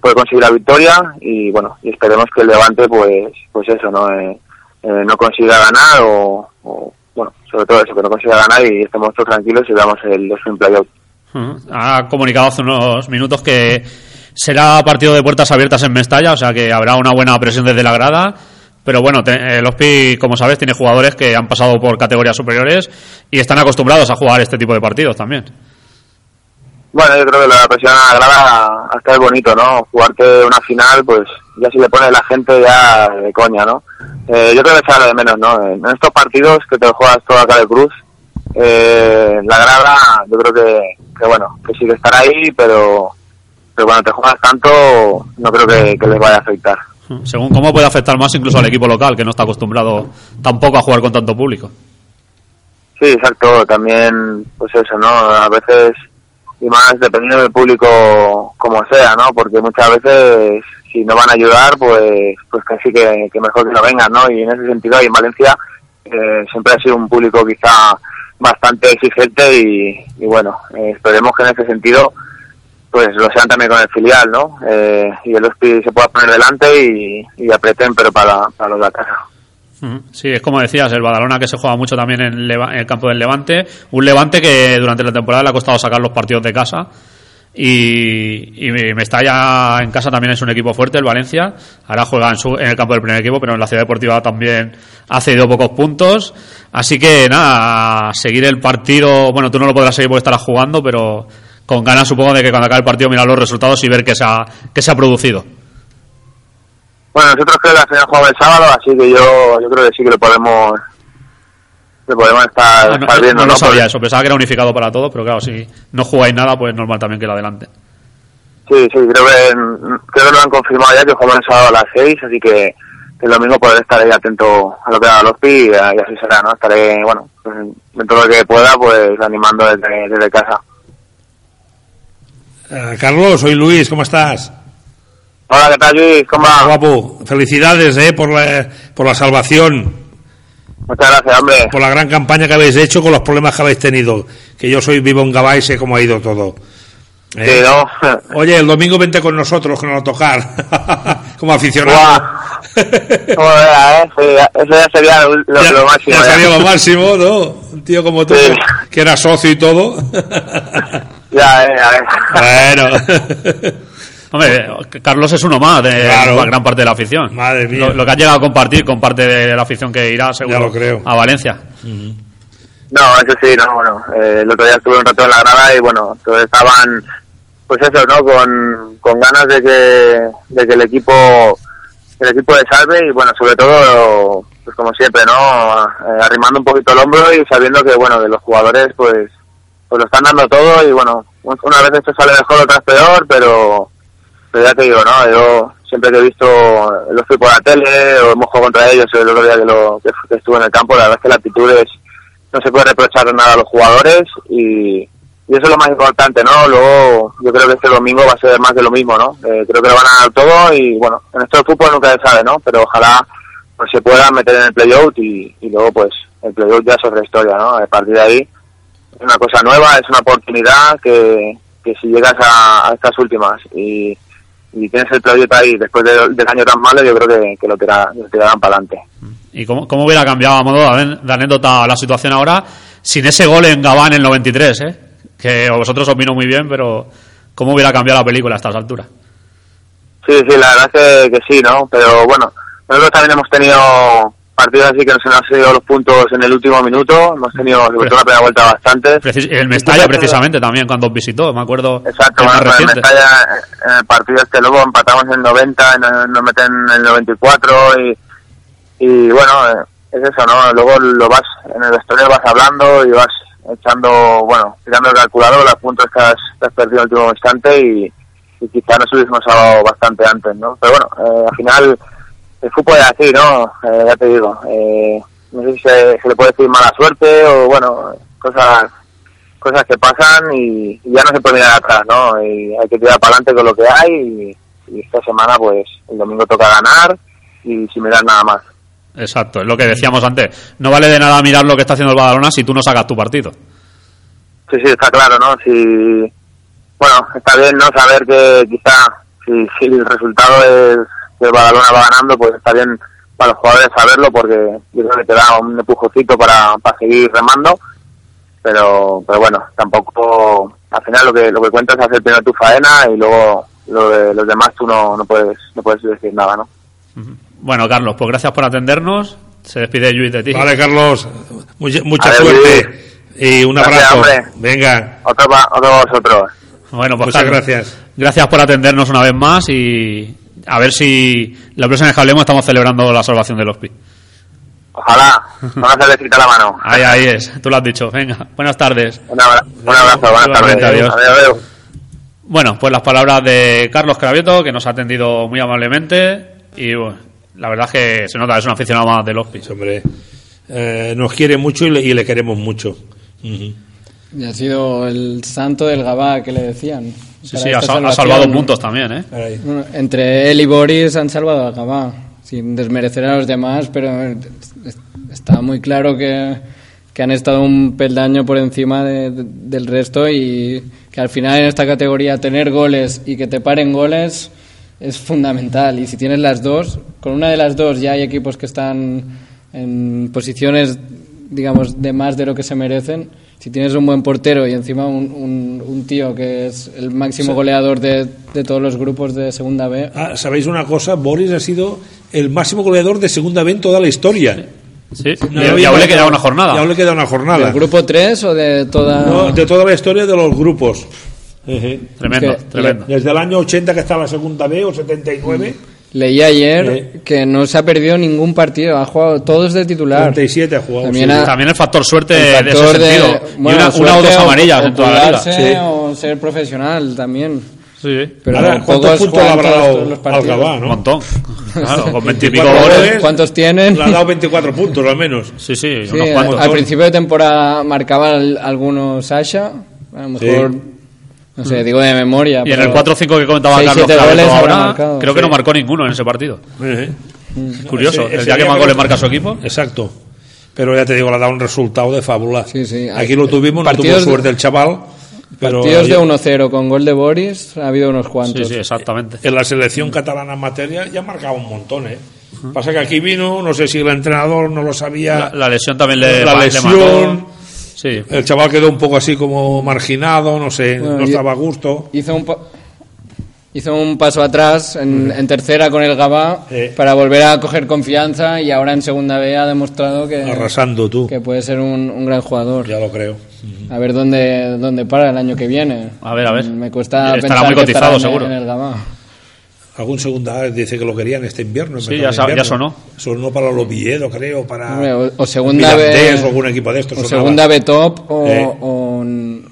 puede, conseguir la victoria y bueno, y esperemos que el Levante pues, pues eso, ¿no? Eh, eh, no consiga ganar o, bueno, sobre todo eso, que no consiga ganar y estemos todos tranquilos y veamos el en playoff. Ujú. Ha comunicado hace unos minutos que será partido de puertas abiertas en Mestalla, o sea que habrá una buena presión desde la grada. Pero bueno, te- el OSPI, como sabes, tiene jugadores que han pasado por categorías superiores y están acostumbrados a jugar este tipo de partidos también. Bueno, yo creo que la presión a la grada hasta es bonito, ¿no? Jugarte una final, pues ya si le pone la gente ya de coña, ¿no? Eh, yo creo que habla de menos, ¿no? En estos partidos que te juegas toda cara de cruz, eh, la grada yo creo que, que bueno, que sí que estará ahí, pero, pero cuando te juegas tanto no creo que, que les vaya a afectar. Según cómo puede afectar más incluso al equipo local, que no está acostumbrado tampoco a jugar con tanto público. Sí, exacto. También, pues eso, ¿no? A veces, y más dependiendo del público como sea, ¿no? Porque muchas veces, si no van a ayudar, pues pues sí que, mejor que no vengan, ¿no? Y en ese sentido, y en Valencia eh, siempre ha sido un público quizá bastante exigente y, y bueno, eh, esperemos que en ese sentido pues lo sean también con el filial, ¿no? Eh, y el Hospi se pueda poner delante y, y pero para, para los de casa. Ujú. Sí, es como decías, el Badalona que se juega mucho también en, Leva- en el campo del Levante. Un Levante que durante la temporada le ha costado sacar los partidos de casa. Y, y me- Mestalla en casa también es un equipo fuerte, el Valencia. Ahora juega en, su- en el campo del primer equipo, pero en la ciudad deportiva también ha cedido pocos puntos. Así que nada, seguir el partido. Bueno, tú no lo podrás seguir porque estarás jugando, pero con ganas supongo de que cuando acabe el partido mirar los resultados y ver qué se ha, qué se ha producido. Bueno, nosotros creo que la final jugamos el sábado, así que yo, yo creo que sí que lo podemos, lo podemos estar, Ah, no, estar viendo, no lo ¿no? sabía eso, pensaba que era unificado para todos, pero claro, si no jugáis nada, pues normal también que lo adelante. Sí, sí, creo que, creo que lo han confirmado ya que jugamos el sábado a las 6, así que, el domingo podré estar ahí atento a lo que haga los pi y, así será, ¿no? Estaré, bueno, dentro de lo que pueda, pues animando desde, desde casa. Eh, Carlos, soy Luis, ¿cómo estás? Hola, ¿qué tal, Luis? ¿Cómo va? Guapo, felicidades eh, por, la, por la salvación. Muchas gracias, hombre. Por la gran campaña que habéis hecho con los problemas que habéis tenido. Que yo soy vivo en Gabá y sé cómo ha ido todo. Eh, Sí, ¿no? [LAUGHS] Oye, el domingo vente con nosotros, con el tocar. [LAUGHS] como aficionado. ¿Cómo era, [LAUGHS] eh? Eso ya sería lo, lo- Ya, lo máximo. ya ya. sería lo máximo, ¿no? Un tío como tú, Sí. que era socio y todo. Ya, eh, a ver. Bueno. [LAUGHS] Hombre, Carlos es uno más de Claro. la gran parte de la afición. Madre mía. Lo, lo que has llegado a compartir con parte de la afición que irá seguro Ya lo creo. a Valencia. No, eso sí, no, bueno, eh, el otro día estuve un rato en la grada y bueno, todos estaban, pues eso, ¿no? Con, con ganas de que, de que el equipo, el equipo le salve y bueno, sobre todo, pues como siempre, ¿no? Eh, arrimando un poquito el hombro y sabiendo que, bueno, de los jugadores, pues, pues lo están dando todo y bueno, una vez esto sale mejor, otra es peor, pero, ya te digo, ¿no? Yo siempre que he visto, los fui por la tele o hemos jugado contra ellos el otro día que, lo, que, estuve en el campo, la verdad es que la actitud es, no se puede reprochar nada a los jugadores y, y eso es lo más importante, ¿no? Luego yo creo que este domingo va a ser más de lo mismo, ¿no? Eh, creo que lo van a dar todo y bueno, en esto del fútbol nunca se sabe, ¿no? Pero ojalá pues se puedan meter en el playout y, y luego pues el playout ya es otra historia, ¿no? A partir de ahí una cosa nueva, es una oportunidad que, que si llegas a, a estas últimas y, y tienes el playout ahí después de- del año tan malo, yo creo que, que lo, tira- lo tirarán para adelante. ¿Y cómo, cómo hubiera cambiado a modo de de anécdota la situación ahora sin ese gol en Gabán en el 93, eh? Que a vosotros os vino muy bien, pero ¿cómo hubiera cambiado la película a estas alturas? Sí, sí, la verdad es que, que sí, ¿no? Pero bueno, nosotros también hemos tenido partidos así que nos han sido los puntos en el último minuto, hemos tenido sobre todo la primera vuelta bastantes. Precis- el Mestalla, precisamente, también, cuando os visitó, me acuerdo. Exacto, bueno, el. Mestalla, en el partido este luego empatamos en el 90, nos, nos meten en el 94 y, y bueno, eh, es eso, ¿no? Luego lo vas, en el vestuario vas hablando y vas echando, bueno, tirando el calculador, los puntos que has, que has perdido en el último instante y, y quizá nos hubiésemos salvado bastante antes, ¿no? Pero bueno, eh, al final el fútbol es así, ¿no? Eh, ya te digo, eh, no sé si se, se le puede decir mala suerte o bueno, cosas cosas que pasan y, y ya no se puede mirar atrás, ¿no? Y hay que tirar para adelante con lo que hay y, y esta semana pues el domingo toca ganar y sin mirar nada más. Exacto, es lo que decíamos antes. No vale de nada mirar lo que está haciendo el Badalona si tú no sacas tu partido. Sí, sí, está claro, ¿no? Si, bueno, está bien, ¿no? Saber que quizá si, si el resultado es que el Badalona va ganando, pues está bien para los jugadores saberlo porque yo creo que te da un empujocito para, para seguir remando. Pero, pero bueno, tampoco, al final lo que, lo que cuenta es hacer primero tu faena y luego lo de los demás tú no, no puedes, no puedes decir nada, ¿no? Bueno, Carlos, pues gracias por atendernos. Se despide Luis de ti. Vale, Carlos, mucha, mucha suerte y un Gracias, abrazo. hombre. Venga, Otro para otro vosotros. Bueno, pues muchas Carlos, gracias. Gracias por atendernos una vez más y a ver si la próxima vez que hablemos estamos celebrando la salvación del Hospi. Ojalá, no se le quita la mano. Ahí, ahí es, tú lo has dicho. Venga, buenas tardes. Un, abra- un abrazo, buenas tardes. adiós. Adiós, adiós. Bueno, pues las palabras de Carlos Cravieto, que nos ha atendido muy amablemente y bueno, la verdad es que se nota, es un aficionado más del Hospi. Hombre, eh, nos quiere mucho y le, y le queremos mucho. Y ha sido el santo del Gabá que le decían. Sí, sí, ha, ha salvado puntos también, ¿eh? Bueno, entre él y Boris han salvado al Gabá, sin desmerecer a los demás, pero es- está muy claro que, que han estado un peldaño por encima de- de- del resto y que al final en esta categoría tener goles y que te paren goles es fundamental. Y si tienes las dos, con una de las dos ya hay equipos que están en posiciones, digamos, de más de lo que se merecen. Si tienes un buen portero y encima un, un- un tío que es el máximo Sí. goleador de, de todos los grupos de segunda B, Ah, ¿Sabéis una cosa? Boris ha sido el máximo goleador de segunda B en toda la historia. Sí, No y, y aún le queda una jornada. y aún le queda una jornada. ¿del grupo 3 o de toda...? No, de toda la historia de los grupos. Ejé. Tremendo, que- tremendo. Desde el año 80 que está la segunda B o 79, Leí ayer Eh. que no se ha perdido ningún partido, ha jugado todos de titular. 37 ha jugado. También sí. ha- También el factor suerte El de ese factor de- sentido. bueno, y una, una o dos amarillas o en toda la liga. Sí. o ser profesional también. Sí, sí. Pero Ahora, no, ¿cuántos puntos habrá dado los partidos. Alcabá, Un no? montón. Claro, con 20 y pico 24 goles. ¿Cuántos tienen? Le ha dado 24 puntos al menos. Sí, sí, Sí, unos cuantos. al principio de temporada marcaba al- algunos Sasha, a lo mejor, no sé, digo de memoria. Y en el 4-5 que comentaba Carlos Claveto ahora, marcado. creo que no marcó ninguno en ese partido. Ejé. Curioso, Ese- el ese día que día más que goles lo- marca su equipo. Exacto. Pero ya te digo, le ha dado un resultado de fábula. Sí, sí. Aquí lo tuvimos, no tuvo Partidos de- suerte el chaval. Pero Partidos de ayer- 1-0 con gol de Boris, ha habido unos cuantos. Sí, sí, exactamente. en la selección catalana en materia ya marcaba un montón, ¿eh? Pasa que aquí vino, no sé si el entrenador no lo sabía. La, la lesión también le, La le lesión. mató. Sí, El chaval quedó un poco así como marginado, no sé, Bueno, no estaba a gusto. Hizo un, pa- hizo un paso atrás en, en tercera con el Gabá para volver a coger confianza y ahora en segunda B ha demostrado que, Arrasando tú. que puede ser un, un gran jugador. Ya lo creo. A ver dónde, dónde para el año que viene. A ver, a ver. Me cuesta Estará pensar muy que cotizado, estará en- seguro. En el Gabá. Algún segunda dice que lo querían este invierno. Sí, ya sa- ya invierno. sonó. Sonó para el Oviedo, creo, para Hombre, o, o segunda Mirandés B o algún equipo de estos. o sonaba. segunda B top o, Eh. o,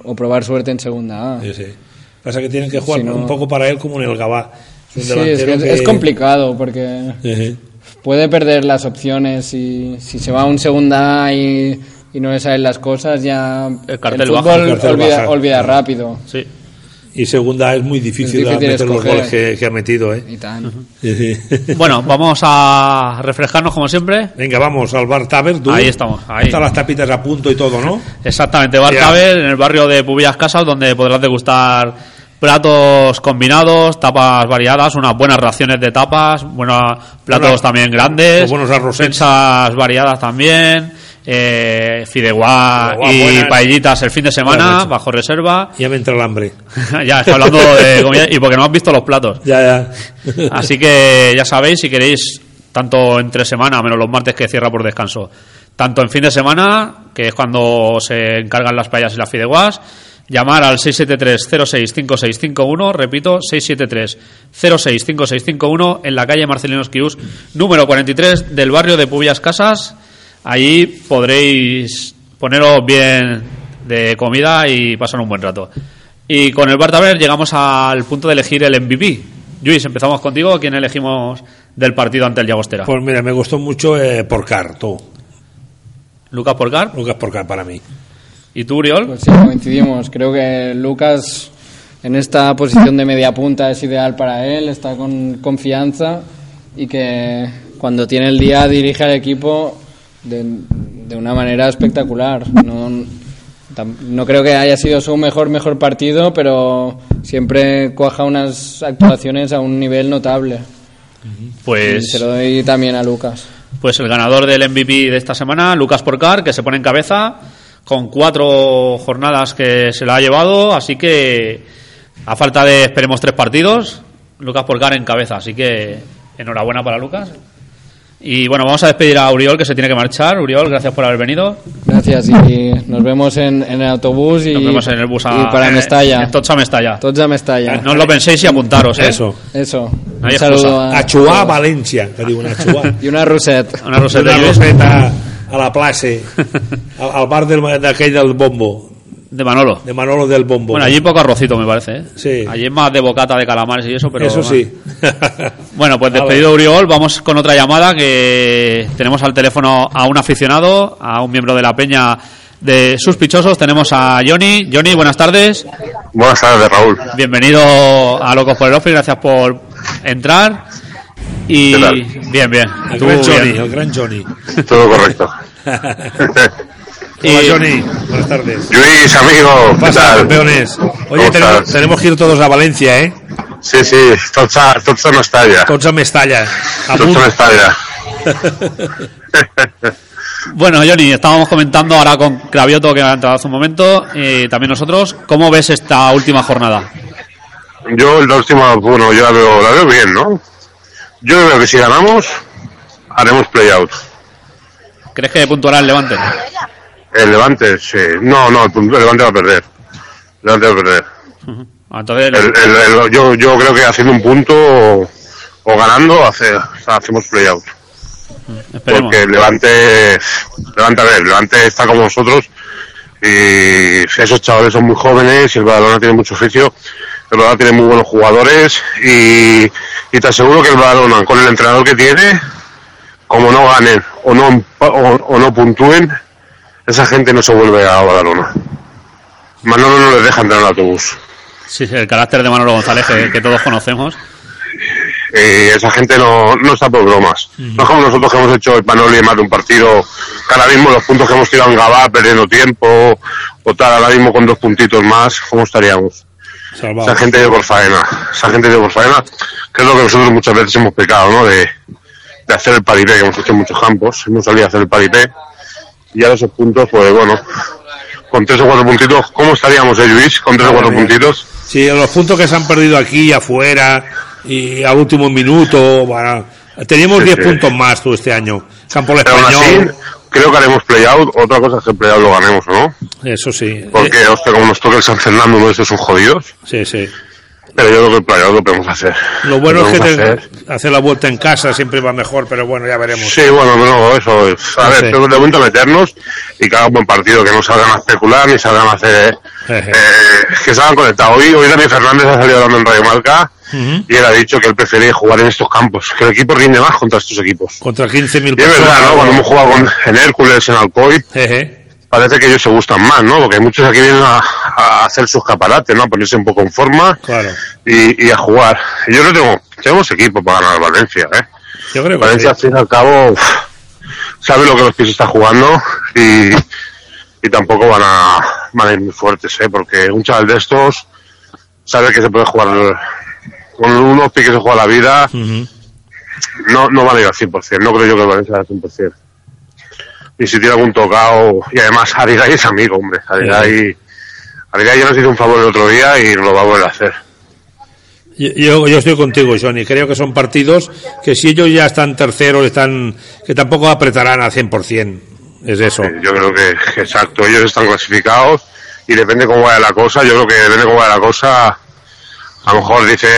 o probar suerte en segunda A. Sí, sí. Pasa que tienen que jugar Si no- un poco para él como en el Gabá. Es Sí, es, que delantero es, que- es complicado porque puede perder las opciones si, si se va a un segunda A y, y no le salen las cosas ya El cartel fútbol baja, el cartel olvida, baja. olvida rápido sí. Y segunda es muy difícil, Es difícil meter los goles que, que ha metido, ¿eh? y tan. Sí, [LAUGHS] sí. Bueno, vamos a refrescarnos como siempre. Venga, vamos al bar Taber. tú. Ahí estamos, ahí. Están las tapitas a punto y todo, ¿no? Exactamente, Bar. Taber, en el barrio de Pubillas Casas, donde podrás degustar platos combinados, tapas variadas, unas buenas raciones de tapas, buenos platos también grandes, buenos variadas también, eh, fideuá y buenas. paellitas el fin de semana, bajo reserva. Ya me entra el hambre. [LAUGHS] ya, estoy hablando de [LAUGHS] comida y porque no has visto los platos. Ya, ya. [LAUGHS] Así que ya sabéis, si queréis, tanto entre semana, menos los martes que cierra por descanso, tanto en fin de semana, que es cuando se encargan las payas y las fideuás, llamar al 673-065651, repito, 673-065651, en la calle Marcelino Esquius, número 43 del barrio de Pubillas Casas. Allí podréis poneros bien de comida y pasar un buen rato. Y con el Bartaver llegamos al punto de elegir el MVP. Luis, empezamos contigo. ¿Quién elegimos del partido ante el Llagostera? Pues mira, me gustó mucho eh, Porcar, tú. Lucas Porcar. Lucas Porcar para mí. ¿Y tú, Uriol? Pues sí, coincidimos. Creo que Lucas en esta posición de media punta es ideal para él, está con confianza y que cuando tiene el día dirige al equipo de, de una manera espectacular. No, no creo que haya sido su mejor mejor partido, pero siempre cuaja unas actuaciones a un nivel notable. Y Pues, se lo doy también a Lucas. pues el ganador del MVP de esta semana, Lucas Porcar, que se pone en cabeza con cuatro jornadas que se la ha llevado. Así que, a falta de, esperemos, tres partidos, Lucas Porcar en cabeza. Así que, enhorabuena para Lucas. Y bueno, vamos a despedir a Uriol, que se tiene que marchar. Uriol, gracias por haber venido. Gracias y nos vemos en, en el autobús y, Nos vemos en el bus a, y para en- Mestalla. En Tots a Mestalla. Tots a Mestalla. No os lo penséis y apuntaros, ¿eh? Eso. Eso. No Un saludo a, A Chuà, València, que diuen a Chuà. y una Roset. Una roseta. Una roseta a la plaça, al, al bar del, d'aquell del Bombo, De Manolo. de Manolo del Bombo. Bueno, allí poco arrocito, me parece, ¿eh? Sí. Allí es más de bocata de calamares y eso, pero... Eso sí. [LAUGHS] [LAUGHS] Bueno, pues despedido Uriol, vamos con otra llamada que tenemos al teléfono a un aficionado, a un miembro de la peña de sospechosos. Tenemos a Johnny. Johnny, buenas tardes. Buenas tardes, Raúl. Bienvenido a Locos por el Office, gracias por entrar. Y ¿Qué tal? bien, bien. El Tú, gran Johnny, bien. el gran Johnny. Todo correcto. [LAUGHS] Hola Y- Johnny, buenas tardes. Luis, amigo, ¿qué Pasa, tal? campeones. Oye, ¿Cómo tenemos, estás? tenemos que ir todos a Valencia, ¿eh? Sí, sí, tots a, tots a Mestalla. Tots a Mestalla. Tots [LAUGHS] a Mestalla. Bueno, Johnny, estábamos comentando ahora con Cravioto que ha entrado hace un momento y también nosotros. ¿Cómo ves esta última jornada? Yo la última, bueno, yo la veo, la veo bien, ¿no? Yo creo que si ganamos, haremos play-out. ¿Crees que puntuará el Levante? El Levante, sí. No, no, el, Levante va a perder. El Levante va a perder. Entonces, El- el- el- yo, yo creo que haciendo un punto o, o ganando, hace, hacemos play-out. esperemos. Porque el Levante, Levante, a ver, el Levante está como nosotros y esos chavales son muy jóvenes y el Badalona tiene mucho oficio. El Badalona tiene muy buenos jugadores y, y te aseguro que el Badalona, con el entrenador que tiene, como no ganen o no, o, o no puntúen, esa gente no se vuelve a Badalona. Manolo no les deja entrar en el autobús. Sí, sí, el carácter de Manolo González que, que todos conocemos. y esa gente no, no está por bromas. No es como nosotros que hemos hecho el Panoli en más de un partido, ahora mismo los puntos que hemos tirado en Gabá perdiendo tiempo, o tal, ahora mismo con dos puntitos más, ¿cómo estaríamos? Esa gente dio por faena, esa gente dio por faena, que es lo que nosotros muchas veces hemos pecado, ¿no? De, de hacer el paripé, que hemos hecho en muchos campos, hemos salido a hacer el paripé, y ahora esos puntos, pues bueno, con tres o cuatro puntitos, ¿cómo estaríamos, eh, Luis? Con tres o cuatro puntitos. Sí, los puntos que se han perdido aquí y afuera y al último minuto, bueno, teníamos Sí, 10 sí. puntos más tú este año. Campo Pero así, español, creo que haremos play-out, otra cosa es que el play-out lo ganemos, ¿no? eso sí. Porque, hostia, como nos toque el San Fernando, uno de esos son jodidos. Sí, sí. Pero yo creo que el play-out lo podemos hacer. Lo bueno Lo es que hacer. hacer la vuelta en casa siempre va mejor, pero bueno, ya veremos. Sí, bueno, no, eso es. A No ver, tenemos de momento meternos y un buen partido, que no salgan a especular ni salgan a hacer. eh, que salgan conectados. Hoy, hoy Dani Fernández ha salido hablando en Radio Marca y él ha dicho que él prefiere jugar en estos campos, que el equipo rinde más contra estos equipos. Contra 15.000 Y es personas. verdad, ¿no? Cuando hemos jugado con, en Hércules, en Alcoy. Parece que ellos se gustan más, ¿no? Porque muchos aquí vienen a, a hacer su escaparate, ¿no? A ponerse un poco en forma Claro. y, y a jugar. Yo no tengo, tenemos equipo para ganar al Valencia, ¿eh? Yo creo que Valencia, sí. al fin y al cabo, sabe lo que los pies está jugando y, y tampoco van a, van a ir muy fuertes, ¿eh? Porque un chaval de estos sabe que se puede jugar con unos pies que se juega la vida, no, no van a ir al 100%, no creo yo que Valencia al 100%. Y si tiene algún tocado, y además Arigay es amigo, hombre, Arigay, Arigay ya nos hizo un favor el otro día y nos lo va a volver a hacer. Yo, yo, estoy contigo, Johnny. Creo que son partidos que si ellos ya están terceros, están que tampoco apretarán al 100%. Es eso. Yo creo que exacto, ellos están clasificados y depende cómo vaya la cosa, yo creo que depende cómo vaya la cosa, a lo mejor dice,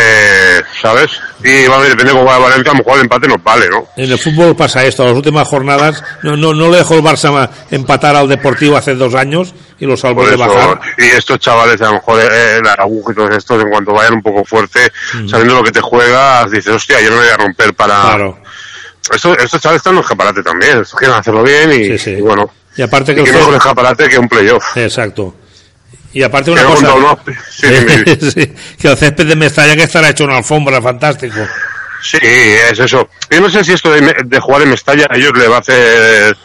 ¿sabes? Y va a depende cómo vaya Valencia, a lo mejor el empate nos vale, ¿no? En el fútbol pasa esto. Las últimas jornadas no, no, no le dejó el Barça empatar al Deportivo hace dos años y lo salvó de bajar. y estos chavales, a lo mejor eh, el Araújo y todos estos, en cuanto vayan un poco fuerte, sabiendo lo que te juegas, dices, hostia, yo no voy a romper para... Claro. Estos, estos chavales están en un escaparate también, estos quieren hacerlo bien y, y bueno, Y aparte que y el mejor césped- escaparate que un playoff. Exacto. Y aparte una cosa... [LAUGHS] sí, que el césped de Mestalla que estará hecho una alfombra, fantástico. Sí, es eso. Yo no sé si esto de, de jugar en Mestalla a ellos le va a hacer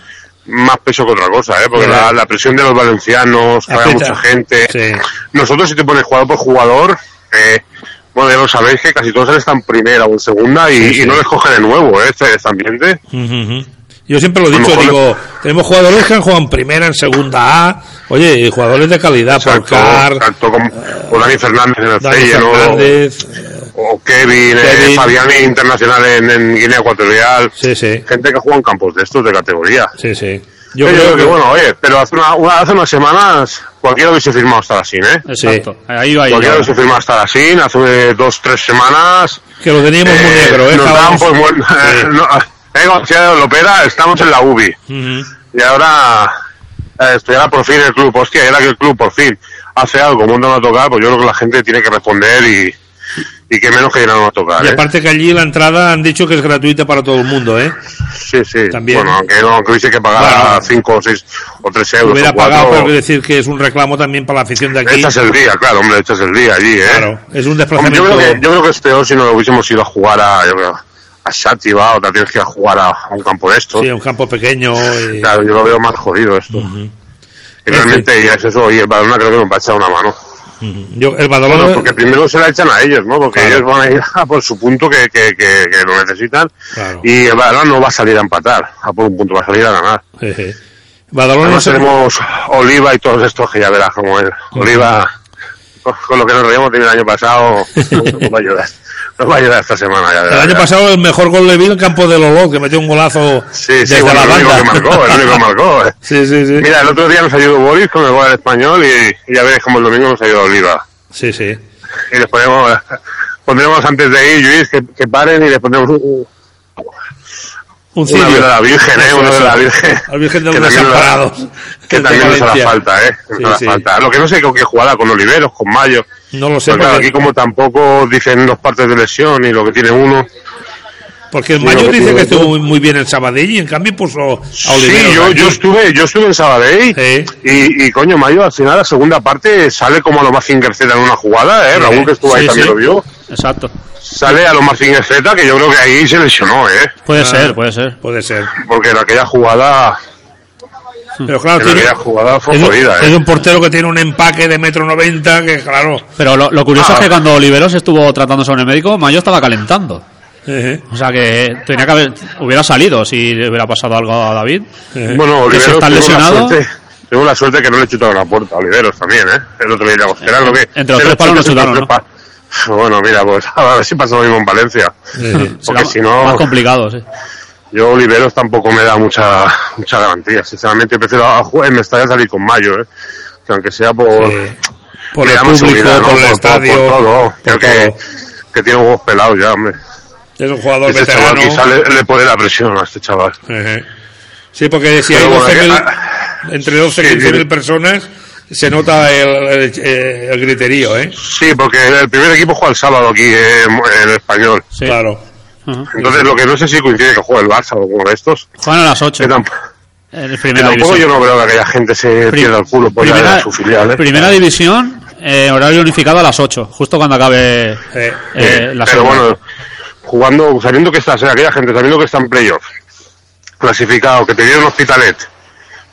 más peso que otra cosa, ¿eh? Porque la, la presión de los valencianos, Aprieta. mucha gente. Nosotros si te pones jugador por jugador, eh, bueno, ya lo sabéis que casi todos están en primera o en segunda y, Sí, sí. y no les cogen de nuevo, ¿eh? Este, este ambiente. Yo siempre lo he dicho, digo, tenemos jugadores que han jugado en primera, en segunda A, oye, y jugadores de calidad, Porcar, Exacto, como, o Dani Fernández en el Dani o- Fernández, o Kevin, eh, Kevin. Fabián internacional en, en Guinea Ecuatorial. Sí, sí. Gente que juega en campos de estos de categoría. Sí, sí. Yo, Yo creo que, que- bueno, oye, pero hace, una, una- hace unas semanas cualquiera hubiese firmado hasta la SIN, ¿eh? Exacto. Ahí va, ahí Cualquiera hubiese firmado hasta la SIN hace dos, tres semanas. que lo teníamos muy Eh, negro, ¿eh? Nos por muerto. [LAUGHS] no, eh, como decía Lopera, estamos en la UBI. Ujú. Y ahora, eh, ahora por fin el club, hostia, ahora que el club por fin hace algo, monta una tocar, pues yo creo que la gente tiene que responder y, y que menos que ir a una tocar, Y ¿eh? aparte que allí la entrada han dicho que es gratuita para todo el mundo, ¿eh? Sí, sí. También. Bueno, aunque, no, aunque hubiese que pagar 5 o 6 o 3 euros. Hubiera o cuatro, pagado, pero quiero decir que es un reclamo también para la afición de aquí. Echas el día, claro, hombre, echas el día allí, ¿eh? Claro, es un Hombre, desplazamiento. yo, creo que, yo creo que es peor si no hubiésemos ido a jugar a, yo creo, a Sátiva o te tienes que ir a jugar a, a un campo de estos. Sí, un campo pequeño. y- Claro, yo lo veo más jodido esto. Y realmente ya es eso, y el Badalona creo que nos va a echar una mano. Yo, el Badalona... Bueno, porque primero se la echan a ellos, ¿no? Porque Claro. ellos van a ir a por su punto que, que, que, que lo necesitan. Claro. Y el Badalona no va a salir a empatar, a por un punto, va a salir a ganar. Badalona Además se- tenemos Oliva y todos estos que ya verás cómo es. Oliva, con- lo que nos reíamos del año pasado, [LAUGHS] nos va a ayudar. [LAUGHS] Nos va a ayudar esta semana. Ya El año ya. pasado el mejor gol de Bill en campo de Lolo, que metió un golazo Sí, sí, desde bueno, la el único banda. que marcó, el único que marcó. eh. [LAUGHS] Sí, sí, sí. Mira, el otro día nos ayudó Boris con el gol del español y, y ya veréis como el domingo nos ayudó Oliva. Sí, sí. Y les ponemos, [LAUGHS] pondremos antes de ir, Luis, que, que paren y les ponemos un, Un una de la Virgen, ¿eh? Una de la Virgen. Al Virgen de que los también nos hará- Desamparados. Que también nos hará falta, ¿eh? Nos Sí, hará sí. falta. Lo que no sé con qué jugada, con Oliveros, con Mayo. No lo sé, Porque, claro, porque- aquí como tampoco dicen los partes de lesión y lo que tiene uno. Porque el Sí, Mayo lo que dice que estuvo muy, muy bien en Sabadell y en cambio puso a Sí, Oliveros yo, yo estuve, yo estuve en Sabadell y, y coño, Mayo al final la segunda parte sale como a lo más Z en una jugada, ¿eh? Sí, Raúl que estuvo ahí sí, también sí. lo vio. Exacto. Sale a lo más Z que yo creo que ahí se lesionó, ¿eh? Puede Ah. ser, puede ser. Puede ser. Porque en aquella jugada, Pero claro, en tiene- jugada fue es, un, jodida, es ¿eh? un portero que tiene un empaque de metro noventa que claro. Pero lo, lo curioso Ah. es que cuando Oliveros estuvo tratando sobre el médico, Mayo estaba calentando. Ejé. O sea que tenía que haber, hubiera salido si le hubiera pasado algo a David. Bueno, que si Oliveros está lesionado, Tengo la suerte que no le chutaron la puerta a Oliveros también, ¿eh? El otro día era lo que... Entre los tres palos no chutaron, pa- Bueno, mira, pues [LAUGHS] a ver si pasa lo mismo en Valencia. Porque si no, más complicado, sí. Yo Oliveros tampoco me da mucha mucha garantía. Sinceramente, prefiero a jugar en Mestalla salir con Mayo, ¿eh? Que aunque sea por... Por le el público, ¿no? por el estadio, Por, todo. por Creo que, que tiene huevos pelados ya, hombre. Es un jugador Este chaval veterano. quizá le, le pone la presión a este chaval. Sí, porque si hay bueno, 12.000 que- entre 12 y Sí, 15 mil sí. personas, se nota el, el, eh, el griterío, ¿eh? Sí, porque el primer equipo juega el sábado aquí eh, en el español. Claro. Entonces, lo que no sé si coincide que juegue el Barça o alguno de estos. Juegan a las 8. Que tamp- En que tampoco yo no veo que aquella gente se Prim- pierda el culo por ir a ver primera, a su filial. ¿eh? primera división, eh, horario unificado a las 8, justo cuando acabe eh, Eh, la pero segunda. bueno, jugando, sabiendo que está, o sea, aquella gente, sabiendo que está en playoff, clasificado, que te dieron hospitalet,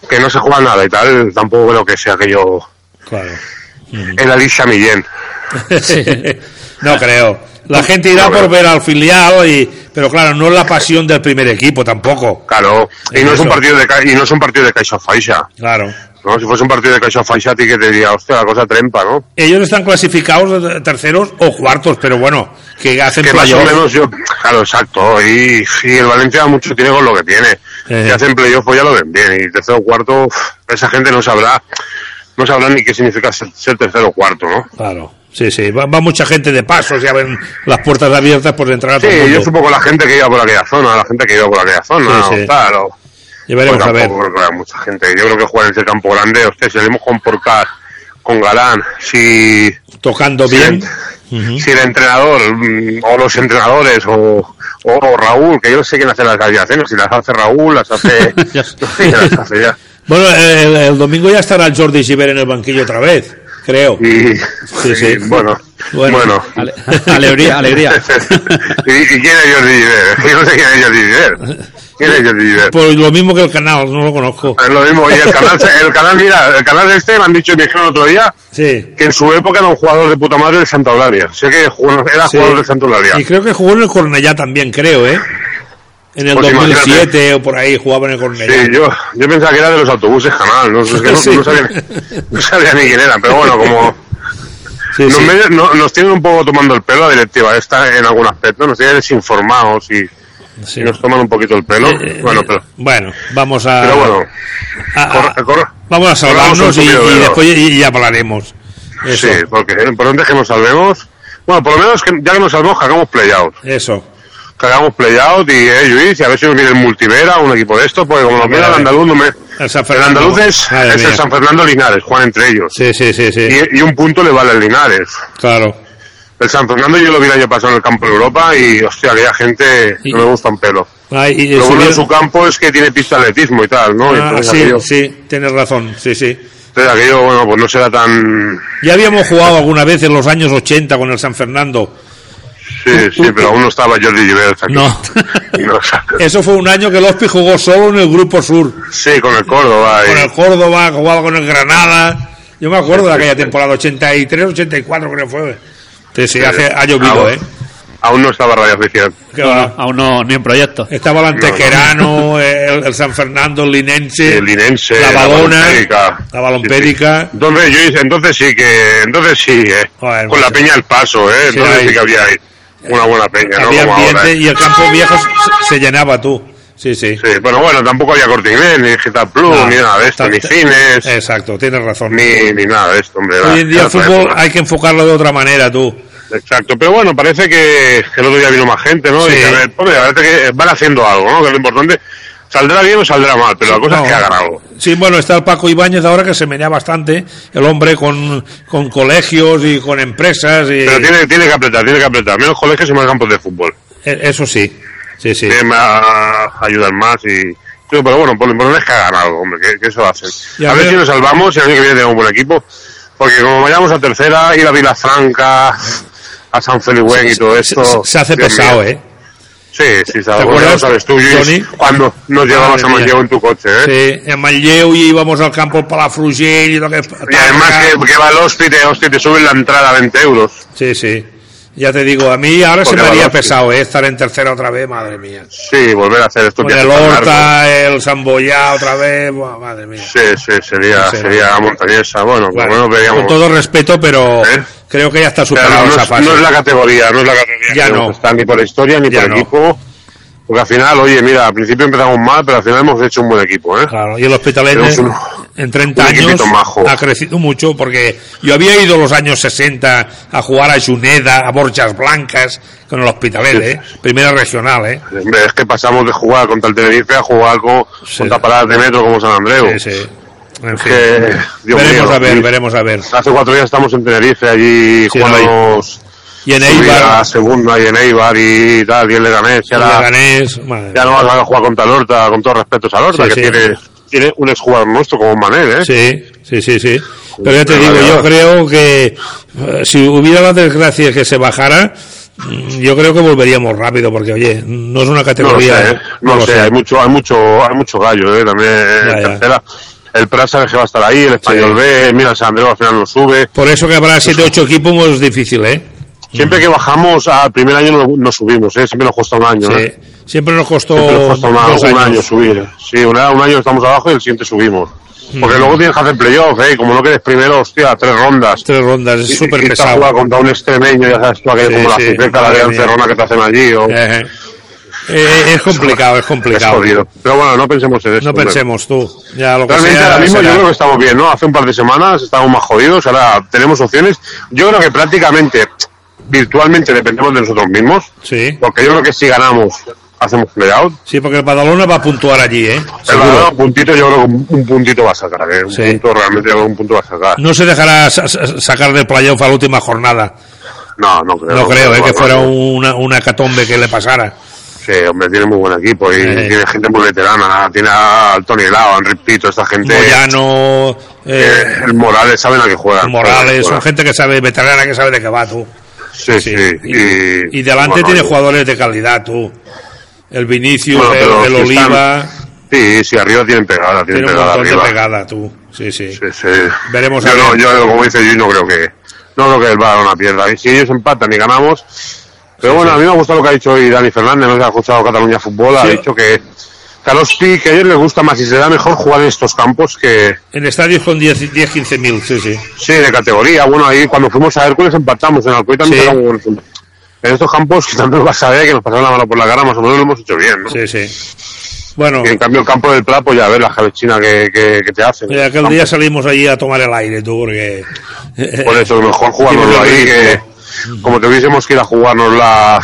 que no se juega nada y tal, tampoco creo que sea aquello Claro. el Alicia Millén. [LAUGHS] no creo. La gente irá por ver al filial, y, pero claro, no es la pasión del primer equipo tampoco. Claro, y no es un partido de y no es un partido de Caixa Faixa. Claro. ¿no? Si fuese un partido de Caixa Faixa, a ti que te diría, hostia, la cosa trempa, ¿no? Ellos están clasificados de terceros o cuartos, pero bueno, que hacen que más o menos yo, claro, exacto, y, y el Valencia mucho tiene con lo que tiene. Eh. Si hacen playoff, pues ya lo ven bien, y tercero o cuarto, esa gente no sabrá, no sabrá ni qué significa ser, ser tercero o cuarto, ¿no? Claro. Sí, sí, va, va mucha gente de paso, ya ven las puertas abiertas por entrar a todo el Sí, mundo. yo supo con la gente que iba por aquella zona, la gente que iba por aquella zona, Sí, sí. veremos Pues a ver. creo que mucha gente. Yo creo que jugar en ese campo grande, si salimos con Porcar, con Galán, si... Tocando si bien. el- Si el entrenador, mm, o los entrenadores, o, o Raúl, que yo no sé quién hace las alineaciones, si las hace Raúl, las hace... no sé quién las hace ya. Bueno, el, el domingo ya estará el Jordi Giver en el banquillo otra vez, creo. Y, Sí, sí. y, bueno, Bueno. bueno. Ale- [LAUGHS] alegría, alegría. [LAUGHS] ¿Y, y quién es Jordi Giver? [LAUGHS] Yo no sé quién es Jordi Giver. ¿Quién es Jordi Giver? Pues lo mismo que el canal, no lo conozco. Es lo mismo, y el canal, el canal, mira, el canal este me han dicho, me dijeron el otro día, Sí. que en su época era un jugador de puta madre de Santa Eulalia. Sé que jugó- era Sí. jugador de Santa Eulalia. Y creo que jugó en el Cornellá también, creo, ¿eh? En el Pues 2007 o por ahí jugaba en el Cornellá. Sí, yo, yo pensaba que era de los autobuses canal, no, es que no, [LAUGHS] Sí. no sabía, no sabía ni quién era, pero bueno, como Sí, nos, sí. medio- no- nos tienen un poco tomando el pelo la directiva esta en algún aspecto, nos tienen desinformados y, nos toman un poquito el pelo. Eh, bueno, pero, Bueno, vamos a, pero bueno, a- vamos a salvarnos y, después y ya hablaremos. Eso, sí, porque lo importante es que nos salvemos. Bueno, por lo menos que ya que nos salvemos, que hagamos play-out. eso. Que hagamos play-out y, eh, Luis, y a ver si nos viene el Multivera, un equipo de estos, porque como nos viene el andaluz, no me... El San El andaluz es, es el. San Fernando Linares, juegan entre ellos. Sí, sí, sí, sí. Y, y un punto le vale al Linares. Claro. El San Fernando yo lo vi el año pasado en el campo de Europa y, hostia, aquella gente Y- no me gusta un pelo. Ah, y- Lo bueno de su campo es que tiene pista de atletismo y tal, ¿no? Ah, entonces sí, aquello, sí, tienes razón, sí, sí. entonces aquello, bueno, pues no será tan... Ya habíamos jugado alguna vez en los años 80 con el San Fernando. Sí, sí, pero aún no estaba Jordi Givert aquí. No. [LAUGHS] No, Eso fue un año que Hospi jugó solo en el Grupo Sur. sí, con el Córdoba. y- Con el Córdoba, jugaba con el Granada. Yo me acuerdo de aquella temporada, 83, 84 creo que fue. Sí, sí, hace, ha llovido, aún, ¿eh? Aún no estaba Radio. Que No, aún no, ni en proyecto. Estaba el Antequerano, el, el San Fernando, el Linense, El Linense, la Balompédica. la Balompédica. Entonces, yo hice- entonces sí que, entonces sí, eh. Joder, Con la. Peña El Paso, eh. Entonces sí que había ahí una buena peña, ¿no? Había Como ambiente ahora, eh. y el campo viejo se, se llenaba tú. Sí, sí. Sí, pero bueno, tampoco había corte inglés, ni digital plus, No, ni nada de esto, ni cines, Exacto, tienes razón. ni, ni nada de esto, hombre. Hoy en día el fútbol hay que enfocarlo de otra manera, tú. Exacto, pero bueno, parece que el otro día vino más gente, ¿no? Sí. Y a ver, hombre, parece que van haciendo algo, ¿no? Que lo importante, saldrá bien o saldrá mal, pero la cosa No. es que hagan algo. Sí, bueno, está el Paco Ibáñez ahora que se menea bastante, el hombre con, con colegios y con empresas. Y, Pero tiene, tiene que apretar, tiene que apretar. Menos colegios y más campos de fútbol. Eh, Eso sí, sí, sí. Tiene más ayudar más y... pero bueno, por lo importante es que hagan algo, hombre, que, que eso. Y a a ver ver- si nos salvamos y el año que viene tenemos un buen equipo. Porque como vayamos a tercera, ir a Vilafranca, a San Felipe y todo esto... se, se hace pesado, mío. ¿eh? Sí, sí, sabes, ¿Te bueno, acuerdas, sabes tú, Lluís, cuando nos llevabas Madre a. Manlleu en tu coche, ¿eh? Sí, en Manlleu y íbamos al campo Palafrugell y lo que... Y además que, que va el hospital, hostia, te suben la entrada a 20 euros. Sí, sí. Ya te digo, a mí ahora se Porque me haría pesado, ¿eh? Estar en tercera otra vez, madre mía. Sí, volver a hacer estos Con el. Horta, el Samboyá otra vez, buah, madre mía. Sí, sí, sería, Sí, sería montañesa. Bueno, lo menos veríamos. Con todo respeto, pero ¿Eh? Creo que ya está superado no, esa es, fase. no es la categoría, no es la categoría Ya que no. estar ni por historia ni Ya por no. equipo. Porque al final, oye, mira, al principio empezamos mal, pero al final hemos hecho un buen equipo, ¿eh? Claro, y el Hospitalet un- en 30 un años ha crecido mucho porque yo había ido los años 60 a jugar a Juneda, a Borjas Blancas con el Hospitalet, ¿eh? Primera regional, ¿eh? Es que pasamos de jugar contra el Tenerife a jugar con, contra paradas de metro como San Andreu. Sí, sí. En fin. que, Dios veremos mío, a ver, veremos a ver. Hace cuatro días estamos en Tenerife, allí Sí, jugando Y en Eibar, segunda y en Eibar y tal, y en Leganés. Y en ahora Leganés, madre ya no vas a jugar contra Lorta, con todo respeto a Lorta, Sí, que sí. tiene, tiene un exjugador nuestro como Manel, ¿eh? Sí, sí, sí, sí. Pero ya te digo, yo creo que eh, si hubiera la desgracia que se bajara, mm, yo creo que volveríamos rápido, porque oye, no es una No lo categoría. sé, ¿eh? ¿eh? no, lo sé, hay mucho, hay mucho, hay mucho gallo, ¿eh? También en Ya, ya. El Prasa que va a estar ahí, el Español Sí. B, mira, el San Andreu al final nos sube. Por eso que habrá 7 8 equipos es difícil, ¿eh? Siempre que bajamos al primer año no, no subimos, ¿eh? Siempre nos cuesta un año, Sí. ¿eh? Siempre nos costó Siempre nos una- un años. año subir. Sí, un, un año estamos abajo y el siguiente subimos. Porque Mm. luego tienes que hacer playoff, ¿eh? Como no quedes primero, hostia, tres rondas. Tres rondas, es súper y te pesado. jugar contra un extremeño, ya sabes tú, aquello Sí, como la sí, cicleta, la de. Cerrona que te hacen allí. O... Eh, es complicado, es Es complicado. jodido. Pero bueno, no pensemos en eso. No pensemos tú. Ya lo que Realmente sea, ahora mismo será. yo creo que estamos bien, ¿no? Hace un par de semanas estábamos más jodidos, ahora tenemos opciones. Yo creo que prácticamente, virtualmente dependemos de nosotros mismos, Sí, porque yo creo que si ganamos, hacemos playout. sí, porque el Badalona va a puntuar allí, ¿eh? El. Badalona, un puntito, yo creo que un, un puntito va a sacar, ¿eh? Un Sí. punto realmente, yo creo que un punto va a sacar. No se dejará sa- sa- sacar del playoff a la última jornada. No, no creo. No creo, ¿eh? Que no, fuera no. una, una catombe que le pasara. Sí, hombre, tiene muy buen equipo y Eh. tiene gente muy veterana. Tiene al Tony Lao, a Enrique Pito, esta gente. Moyano, eh, eh, el Morales, saben a qué juegan. Morales, son Juegan. gente que sabe, veterana que sabe de qué va tú. Sí, sí. Y, Y delante bueno, tiene jugadores de calidad tú. El Vinicius, Bueno, el, están- Oliva, Sí, sí, arriba tienen pegada, tienen tiene un pegada montón arriba. de pegada tú. Sí, sí. Sí, sí. Veremos a yo, no, ver. yo, como dice Luis, no creo que, no creo que el Badalona pierda. Si ellos empatan y ganamos, pero bueno, a mí me ha gustado lo que ha dicho hoy Dani Fernández, no si ha escuchado Cataluña Fútbol, ha dicho que Carlos Pi, que a ellos les gusta más y se da mejor jugar en estos campos que, En estadios con 10, 10 15 mil, sí, sí. sí, de categoría. Bueno, ahí cuando fuimos a Hércules empatamos, en Alcoy también Sí. puntos. En estos campos, que tanto vas a ver que nos pasaron la mano por la cara, más o menos lo hemos hecho bien, ¿no? Sí, sí. Bueno, Y en cambio el campo del Pla, pues ya ves la jalechina que, que, que te hacen. aquel día salimos allí a tomar el aire tú, porque... Por eso, mejor [LAUGHS] Tiene ahí que como tuviésemos que ir a jugárnosla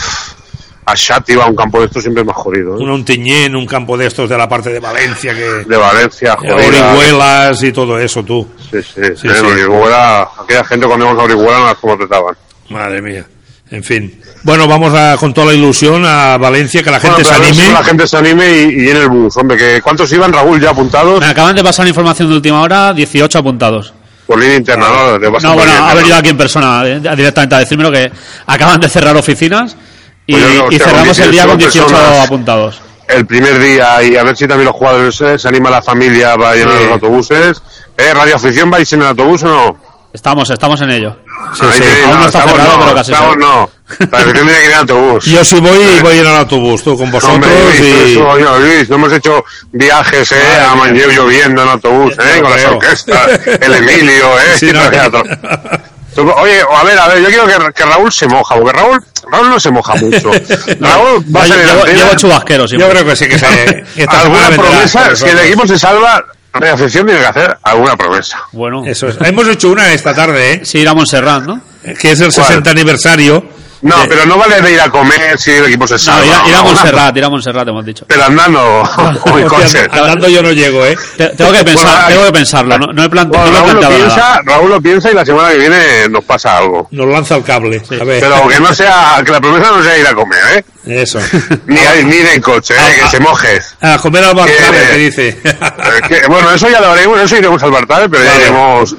a Xàtiva, a un campo de estos siempre es más jodido. ¿eh? Un Ontinyent, un campo de estos de la parte de Valencia, que... De Valencia, jodida. Orihuelas y todo eso, tú. Sí, sí, Sí, eh, sí. Orihuela, aquella gente cuando íbamos a Orihuela no las como trataban. Madre mía. En fin. Bueno, vamos a, con toda la ilusión a Valencia, que la gente Bueno, se anime. la gente se anime y, y llene el bus, hombre, que ¿cuántos iban, Raúl, ya apuntados? Me acaban de pasar información de última hora, 18 apuntados. Por línea interna, ¿no? Bueno, ha venido aquí en persona eh, directamente a decirme lo que acaban de cerrar oficinas y, Pues y cerramos el día con 18 18 personas. apuntados. el primer día y a ver si también los jugadores eh, se anima la familia para llenar Sí. los autobuses. ¿Eh, ¿Radio Afición vais en el autobús o no? Estamos, estamos en ello. Ahí sí, Aún no está cerrado, no, pero casi estamos no. La afición tiene que ir en autobús. Yo sí voy, voy en el autobús, tú con vosotros Hombre, Luis, y... Luis, no hemos hecho viajes, eh, a Manlleu lloviendo en autobús, eh, con las orquestas, el Emilio, eh. [LAUGHS] Sí, no, [LAUGHS] Oye, a ver, a ver, yo quiero que, que Raúl se moja, porque Raúl, Raúl no se moja mucho. [LAUGHS] Raúl va a Yo ser llevo, delantero. llevo chubasquero siempre. Yo creo que sí que se... que alguna promesa, si el equipo se salva, la afición tiene que hacer alguna promesa. Bueno. Eso es. Hemos hecho una esta tarde, ¿eh? Sí, ir a Montserrat, ¿no? Que es el 60 aniversario. No, de- pero no vale de ir a comer si el equipo se No, salva. ir a, ir a Montserrat, ir a Montserrat, hemos dicho. Pero andando, [LAUGHS] [LAUGHS] coche. Andando yo no llego, ¿eh? Te- Tengo que pensar, Bueno, tengo que pensarlo. No, no he, plante- Bueno, no lo he Raúl, lo planteado nada. piensa, Raúl lo piensa y la semana que viene nos pasa algo. Nos lanza el cable. A ver. Pero que no sea, que la promesa no sea ir a comer, ¿eh? Eso. [LAUGHS] Ni, ni en coche, ¿eh? Que se moje. A comer al barcade, Que- que dice. Eh, que- bueno, eso ya lo haremos, eso iremos al Bartal, pero ya iremos,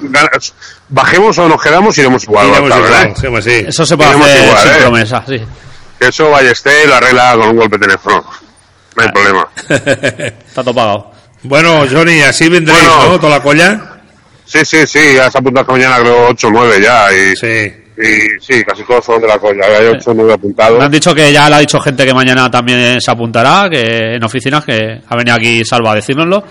bajemos o nos quedamos, iremos igual. al Iremos igual, ¿eh? sí, pues sí. Eso se puede Iremos hacer igual, ¿eh? promesa, sí. Eso Ballester lo arregla con un golpe de teléfono. No hay problema. [LAUGHS] Está todo pagado. Bueno, Johnny, así vendréis, Bueno. ¿no? Toda la colla. Sí, sí, sí, ya se apuntado esta mañana creo 8 o 9 ya y, Sí. y sí, casi todos son de la colla, hay 8 o 9 apuntados. Me han dicho que ya le ha dicho gente que mañana también se apuntará, que en oficinas, que ha venido aquí Salva a decírnoslo,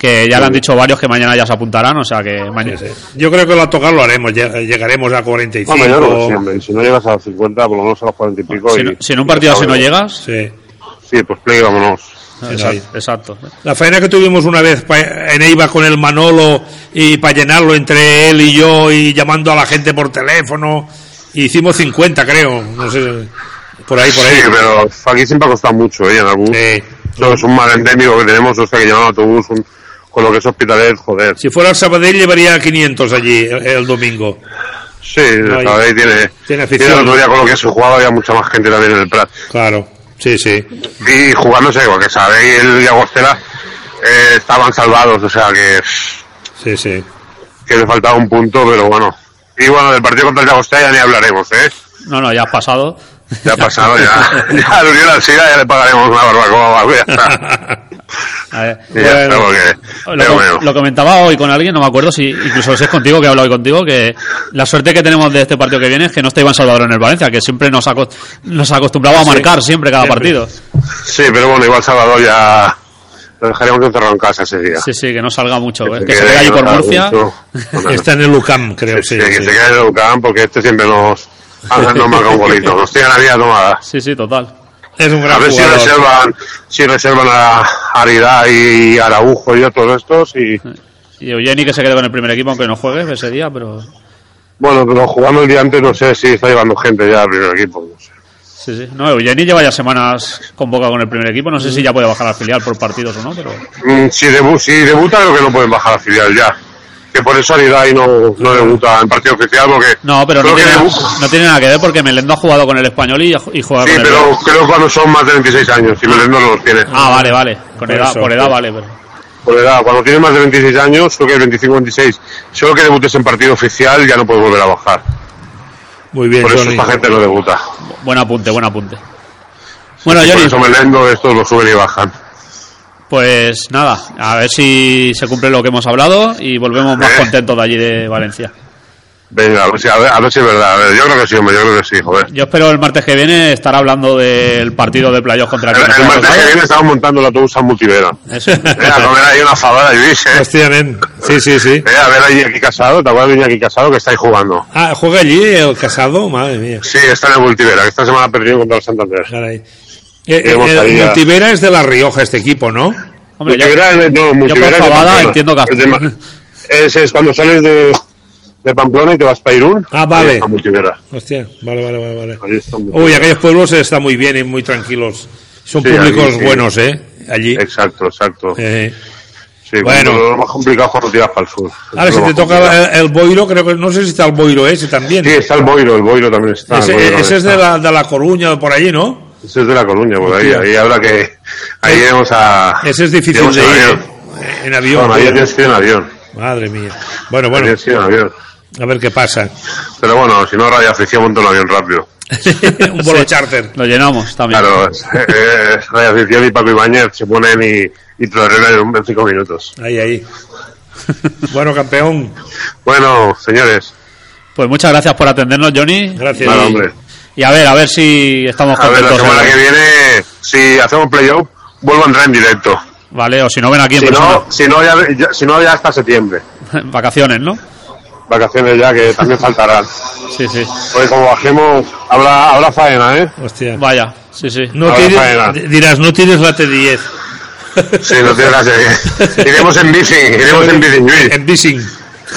que ya le han dicho varios que mañana ya se apuntarán, o sea que mañana... Yo creo que al tocar lo haremos. lleg- Llegaremos a 45. Hombre, yo creo que y si no llegas a los 50, por lo menos a los 40 y pico. Si, y, no- si en un partido así no llegas, Sí. Sí, pues plegue, vámonos. exacto, exacto. La faena que tuvimos una vez en Eibar con el Manolo y para llenarlo entre él y yo y llamando a la gente por teléfono, hicimos 50 creo, no sé, por ahí, por ahí. Sí, pero aquí siempre ha costado mucho, ¿eh? En bus. Sí. Eso es un mal endémico que tenemos, o sea, que llevar un autobús un- con lo que es hospitalet, joder. Si fuera el Sabadell llevaría 500 allí el, el domingo. Sí, Ahí. ahí tiene, Tiene tiene afición. el otro día con lo que se jugaba había mucha más gente también en el Prat. Claro, sí, sí. Y jugándose, porque sabe, y el Llagostera eh, estaban salvados, o sea que, Sí, sí. que le faltaba un punto, pero bueno. Y bueno, del partido contra el Llagostera ya ni hablaremos, ¿eh? No, no, ya has pasado. Ya ha pasado, ya. ya al Unión Alcira ya le pagaremos una barbacoa, ya está. [LAUGHS] A ver, [LAUGHS] ya está, porque, Lo, bueno. lo comentaba hoy con alguien, no me acuerdo si incluso si es contigo que he hablado hoy contigo, que la suerte que tenemos de este partido que viene es que no está Iván Salvador en el Valencia, que siempre nos, aco- nos acostumbraba a Sí, marcar siempre cada siempre. partido. Sí, pero bueno, igual Salvador ya lo dejaremos encerrado en casa ese día. Sí, sí, que no salga mucho. Que es se que se quede allí ahí por Murcia. mucho. [LAUGHS] Está en el UCAM, creo, Sí, sí. que sí. se quede en el Ucán porque este siempre nos, nos marca un golito. [LAUGHS] Nos tiene la vida tomada. Sí, sí, total. Es un A gran ver si reservan, si reservan a Aridá y Araujo y otros estos y Y Eugeni que se quede con el primer equipo aunque no juegue ese día, pero bueno, pero jugando el día antes no sé si está llevando gente ya al primer equipo. no sé. sí, sí. No, Eugeni lleva ya semanas convocado con el primer equipo, no sé si ya puede bajar al filial por partidos o no, pero Mm, Si, debu si debuta creo que no pueden bajar a filial ya. Que por eso Aridá y no, no debuta en partido oficial porque no, pero no tiene, no tiene nada que ver porque Melendo ha jugado con el español y, y juega Sí, con el pero creo cuando son más de 26 años y Melendo no los tiene. Ah, vale, vale. Con Por edad, eso, por edad sí. vale, pero Por edad, cuando tienes más de 26 años, creo que es 25-26, solo que debutes en partido oficial ya no puedes volver a bajar. Muy bien, Por eso Johnny. esta gente no debuta. buen apunte, buen apunte. Bueno, por Johnny, eso Melendo estos lo suben y bajan. Pues nada, a ver si se cumple lo que hemos hablado y volvemos más contentos de allí de Valencia. Venga, a ver si, a ver, a ver si es verdad. A ver, yo creo que sí, hombre, yo creo que sí, joder. Yo espero el martes que viene estar hablando del partido de playoff contra El, el martes que viene estamos montando el autobús a Multivera. Eso. Eh, a comer ahí una fabada, eh. Hostia, nen. Sí, sí, sí. Eh, a ver ahí aquí Casado, ¿te acuerdas de Iñaki Casado que estáis jugando? Ah, ¿juega allí el casado? Madre mía. Sí, está en el Multivera, que esta semana ha perdido contra el Santander. Caray. Multivera es de La Rioja, este equipo, ¿no? Hombre, Multivera, es de- no, Multivera es de Pamplona. entiendo que- Es es cuando sales de, de Pamplona y te vas para Irún. Ah, vale. Multivera. Hostia, vale, vale, vale. Uy, aquellos pueblos están muy bien y muy tranquilos. Son Sí, públicos allí sí. buenos, ¿eh? Allí. Exacto, exacto. Eh, Sí, Bueno. Lo más complicado es cuando tiras para el sur. ahora, si te toca el, el Boiro, creo que no sé si está el Boiro ese también. Sí, está el Boiro, el Boiro también está. ese Boiro ese también es de la, de la Coruña o por allí, ¿no? Ese es de la Coruña, por ahí. Ahí habrá que. Ahí iremos a. Ese es difícil de ir avión. eh, en avión. Bueno, ahí tienes que ir en avión. Madre mía. Bueno, bueno, tienes que ir en avión. a ver qué pasa. Pero bueno, si no, Radio Afición monta un avión rápido. [LAUGHS] Un vuelo Sí, charter. Lo llenamos también. Claro, es, es reafición y Paco Ibáñez se ponen y, y te lo arreglan en, un- en cinco minutos. Ahí, ahí. Bueno, campeón. Bueno, señores. Pues muchas gracias por atendernos, Johnny. Gracias. Nada, hombre. Y a ver, a ver si estamos A ver, la semana ¿eh? que viene, si hacemos playoff, vuelvo a entrar en directo. Vale, o si no ven aquí en Si persona. no, si no, ya, ya- si no, ya hasta septiembre. [LAUGHS] Vacaciones, ¿no? Vacaciones ya, que también [LAUGHS] faltarán. Sí, sí. Pues como bajemos, habrá, habrá faena, ¿eh? Hostia. Vaya, sí, sí. No tires, faena. dirás, no tires la T10. Sí, no tiene gracia. [LAUGHS] Iremos en bici, iremos en bici, Luis. En Bising.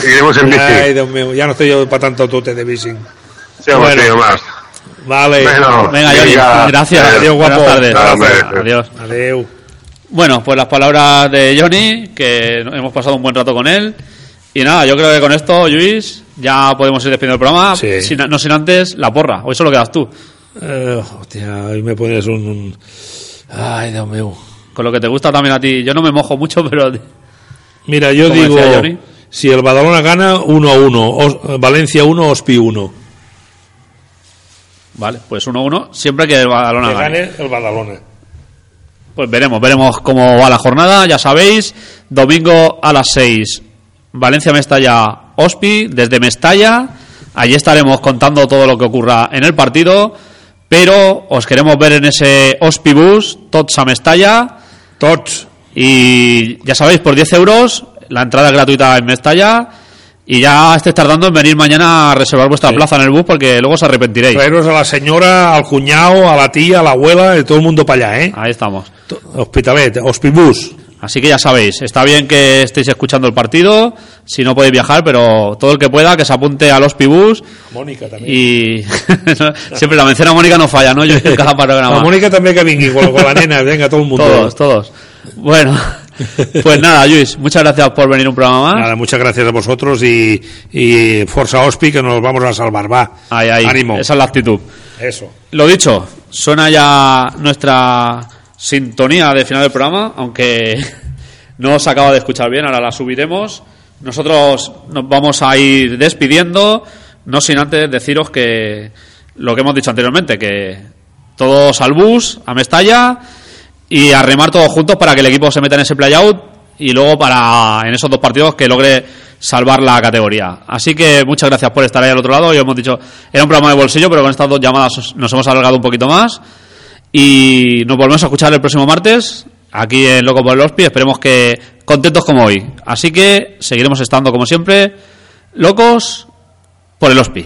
Iremos en bici. Ay, Dios mío, ya no estoy yo para tanto tote de Bising. Sí, hemos Bueno. tenido más. Vale. Bueno, Venga, Johnny, venga. gracias. Adiós, guapo. Buenas tardes. Nada. Adiós. Adeu. Bueno, pues las palabras de Johnny, que hemos pasado un buen rato con él. Y nada, yo creo que con esto, Luis, ya podemos ir despidiendo el programa. Sí. Sin- no sin antes la porra. Hoy solo quedas tú. Eh, hostia, hoy me pones un, un- Ay, Dios mío. Con lo que te gusta también a ti. Yo no me mojo mucho, [LAUGHS] pero. Mira, yo digo, si el Badalona gana 1 a 1, Os- Valencia 1, Ospi 1. Vale, pues 1-1. Siempre que el Badalona Que gane. gane el Badalona. Pues veremos, veremos cómo va la jornada. Ya sabéis, domingo a las 6, Valencia Mestalla Ospi, desde Mestalla. Allí estaremos contando todo lo que ocurra en el partido. Pero os queremos ver en ese Ospi Bus, Tots a Mestalla. Tots. Y ya sabéis, por 10 euros, la entrada gratuita en Mestalla. Y ya estáis tardando en venir mañana a reservar vuestra plaza en el bus porque luego os arrepentiréis. Traeros a la señora, al cuñado, a la tía, a la abuela, y todo el mundo para allá, ¿eh? Ahí estamos. Hospitalet, Hospibus. Así que ya sabéis, está bien que estéis escuchando el partido, si no podéis viajar, pero todo el que pueda que se apunte a los pibús Mónica también. y [LAUGHS] siempre la mención a Mónica no falla, ¿no? Yo en cada [LAUGHS] programa. La Mónica también que vingui con, con la nena, venga, todo el mundo. Todos, todos. Bueno, [LAUGHS] pues nada, Luis, muchas gracias por venir un programa más. Nada, muchas gracias a vosotros y, y Forza Hospi que nos vamos a salvar, va. Ahí, ahí. Ánimo. Esa es la actitud. Eso. Lo dicho, suena ya nuestra sintonía de final del programa, aunque [LAUGHS] no os acaba de escuchar bien, ahora la subiremos. Nosotros nos vamos a ir despidiendo, no sin antes deciros que lo que hemos dicho anteriormente, que todos al bus, a Mestalla y a remar todos juntos para que el equipo se meta en ese playout y luego para en esos dos partidos que logre salvar la categoría. Así que muchas gracias por estar ahí al otro lado. Y hemos dicho, era un programa de bolsillo, pero con estas dos llamadas os- nos hemos alargado un poquito más. Y nos volvemos a escuchar el próximo martes aquí en Loco por el Hospi. Esperemos que contentos como hoy. Así que seguiremos estando como siempre locos por el Hospi.